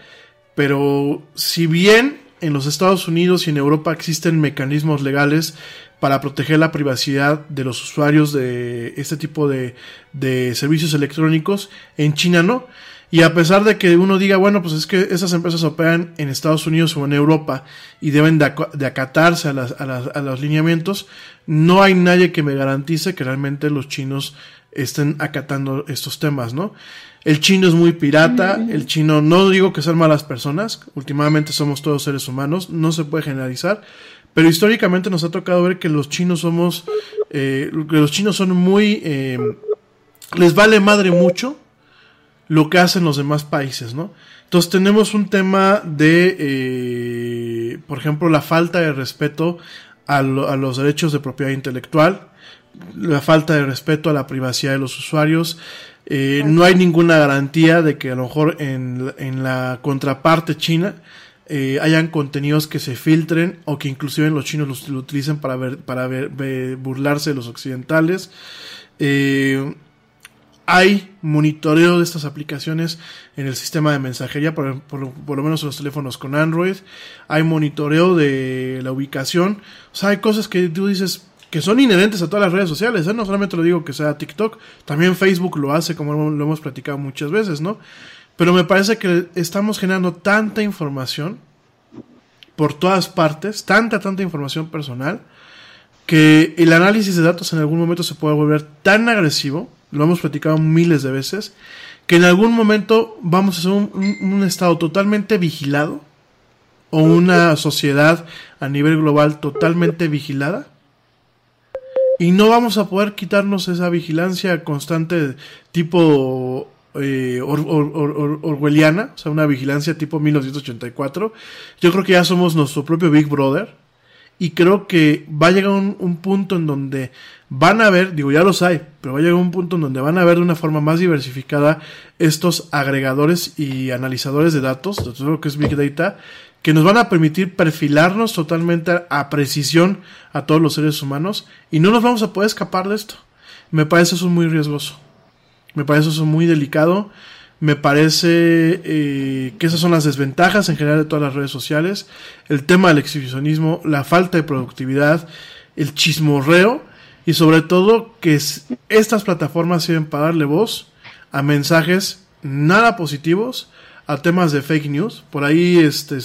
pero si bien en los Estados Unidos y en Europa existen mecanismos legales para proteger la privacidad de los usuarios de este tipo de, de servicios electrónicos, en China no. Y a pesar de que uno diga, bueno, pues es que esas empresas operan en Estados Unidos o en Europa y deben de, acatarse a, a, los lineamientos, no hay nadie que me garantice que realmente los chinos estén acatando estos temas, ¿no? El chino es muy pirata, el chino, no digo que sean malas personas, últimamente somos todos seres humanos, no se puede generalizar, pero históricamente nos ha tocado ver que los chinos somos, eh, que los chinos son muy, eh, les vale madre mucho lo que hacen los demás países, ¿no? Entonces tenemos un tema de, eh, por ejemplo, la falta de respeto a, los derechos de propiedad intelectual, la falta de respeto a la privacidad de los usuarios. Eh, no hay ninguna garantía de que a lo mejor en, la contraparte china eh, hayan contenidos que se filtren o que inclusive los chinos los, lo utilicen para ver, para burlarse de los occidentales. Eh, hay monitoreo de estas aplicaciones en el sistema de mensajería, por, lo menos en los teléfonos con Android. Hay monitoreo de la ubicación. O sea, hay cosas que tú dices que son inherentes a todas las redes sociales. ¿eh? No solamente lo digo que sea TikTok, también Facebook lo hace, como lo hemos platicado muchas veces, ¿no? Pero me parece que estamos generando tanta información por todas partes, tanta, tanta información personal, que el análisis de datos en algún momento se puede volver tan agresivo, lo hemos platicado miles de veces, que en algún momento vamos a ser un, estado totalmente vigilado o una sociedad a nivel global totalmente vigilada y no vamos a poder quitarnos esa vigilancia constante tipo eh, or- or- or- or- orwelliana, o sea, una vigilancia tipo 1984. Yo creo que ya somos nuestro propio Big Brother y creo que va a llegar un, un punto en donde van a ver, digo ya los hay, pero va a llegar un punto en donde van a ver de una forma más diversificada estos agregadores y analizadores de datos, todo lo que es Big Data, que nos van a permitir perfilarnos totalmente a, a precisión a todos los seres humanos y no nos vamos a poder escapar de esto. Me parece eso muy riesgoso. Me parece eso muy delicado. Me parece eh, que esas son las desventajas en general de todas las redes sociales. El tema del exhibicionismo, la falta de productividad, el chismorreo y sobre todo que es- estas plataformas sirven para darle voz a mensajes nada positivos, a temas de fake news. Por ahí este,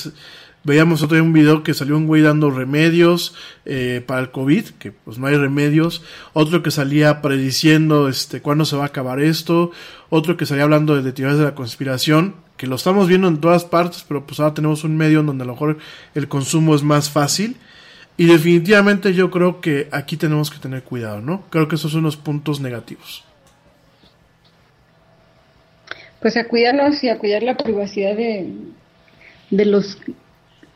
veíamos otro día un video que salió un güey dando remedios eh, para el COVID, que pues no hay remedios. Otro que salía prediciendo este, cuándo se va a acabar esto. Otro que salía hablando de teorías de la conspiración, que lo estamos viendo en todas partes, pero pues ahora tenemos un medio en donde a lo mejor el consumo es más fácil. Y definitivamente yo creo que aquí tenemos que tener cuidado, ¿no? Creo que esos son los puntos negativos. Pues a cuidarnos y a cuidar la privacidad de, de los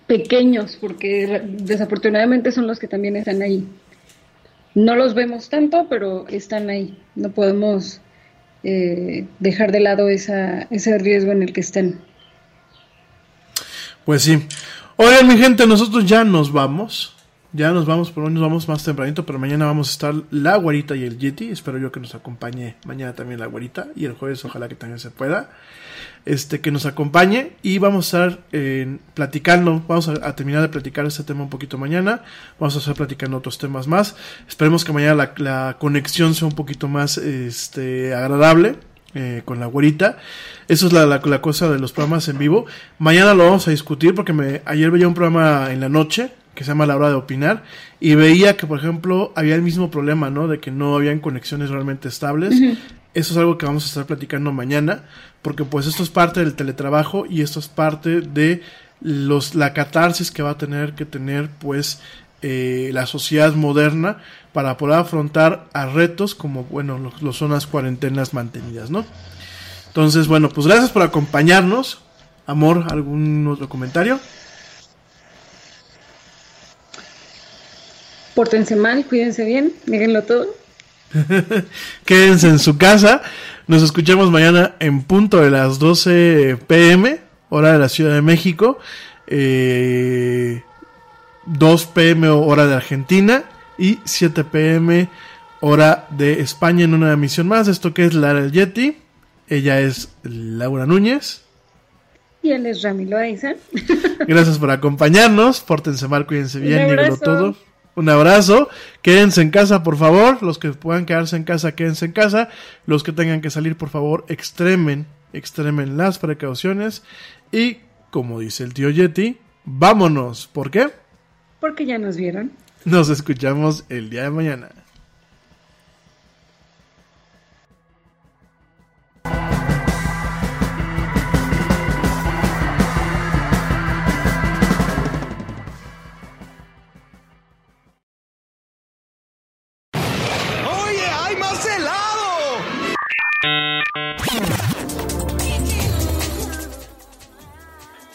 pequeños, porque desafortunadamente son los que también están ahí. No los vemos tanto, pero están ahí. No podemos eh, dejar de lado esa, ese riesgo en el que están. Pues sí. Oigan, mi gente, nosotros ya nos vamos. Ya nos vamos, por hoy nos vamos más tempranito, pero mañana vamos a estar la guarita y el Yeti. Espero yo que nos acompañe mañana también la guarita y el jueves ojalá que también se pueda. Este, que nos acompañe y vamos a estar eh, platicando, vamos a, terminar de platicar este tema un poquito mañana, vamos a estar platicando otros temas más. Esperemos que mañana la, conexión sea un poquito más este, agradable eh, con la güerita. Eso es la, cosa de los programas en vivo. Mañana lo vamos a discutir porque me, ayer veía un programa en la noche que se llama La Hora de Opinar y veía que, por ejemplo, había el mismo problema, ¿no? De que no habían conexiones realmente estables. Eso es algo que vamos a estar platicando mañana porque pues esto es parte del teletrabajo y esto es parte de los, la catarsis que va a tener que tener pues eh, la sociedad moderna para poder afrontar a retos como, bueno, lo, son las cuarentenas mantenidas, ¿no? Entonces, bueno, pues gracias por acompañarnos. Amor, ¿algún otro comentario? Pórtense mal, cuídense bien, déjenlo todo. Quédense en su casa. Nos escuchamos mañana en punto de las 12 pm, hora de la Ciudad de México. Eh, 2 pm hora de Argentina y 7 pm hora de España en una emisión más. Esto que es Lara el Yeti. Ella es Laura Núñez. Y él es Ramiro Aiza. Gracias por acompañarnos. Pórtense mal, cuídense bien, díganlo abrazo. todo. Un abrazo. Quédense en casa, por favor. Los que puedan quedarse en casa, quédense en casa. Los que tengan que salir, por favor, extremen, extremen las precauciones. Y, como dice el tío Yeti, vámonos. ¿Por qué? Porque ya nos vieron. Nos escuchamos el día de mañana.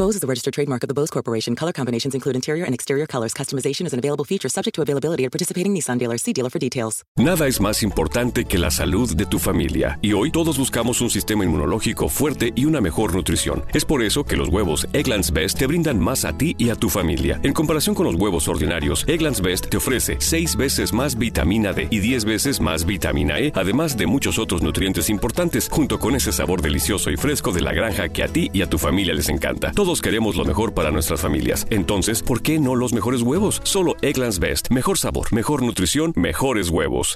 Bose is a registered trademark of the Bose Corporation. Color combinations include interior and exterior colors. Customization is an available feature subject to availability at participating Nissan dealers. See dealer for details. Nada es más importante que la salud de tu familia. Y hoy todos buscamos un sistema inmunológico fuerte y una mejor nutrición. Es por eso que los huevos Egglands Best te brindan más a ti y a tu familia. En comparación con los huevos ordinarios, Egglands Best te ofrece 6 veces más vitamina D y 10 veces más vitamina E, además de muchos otros nutrientes importantes, junto con ese sabor delicioso y fresco de la granja que a ti y a tu familia les encanta. Todos queremos lo mejor para nuestras familias. Entonces, ¿por qué no los mejores huevos? Solo Egglands Best. Mejor sabor, mejor nutrición, mejores huevos.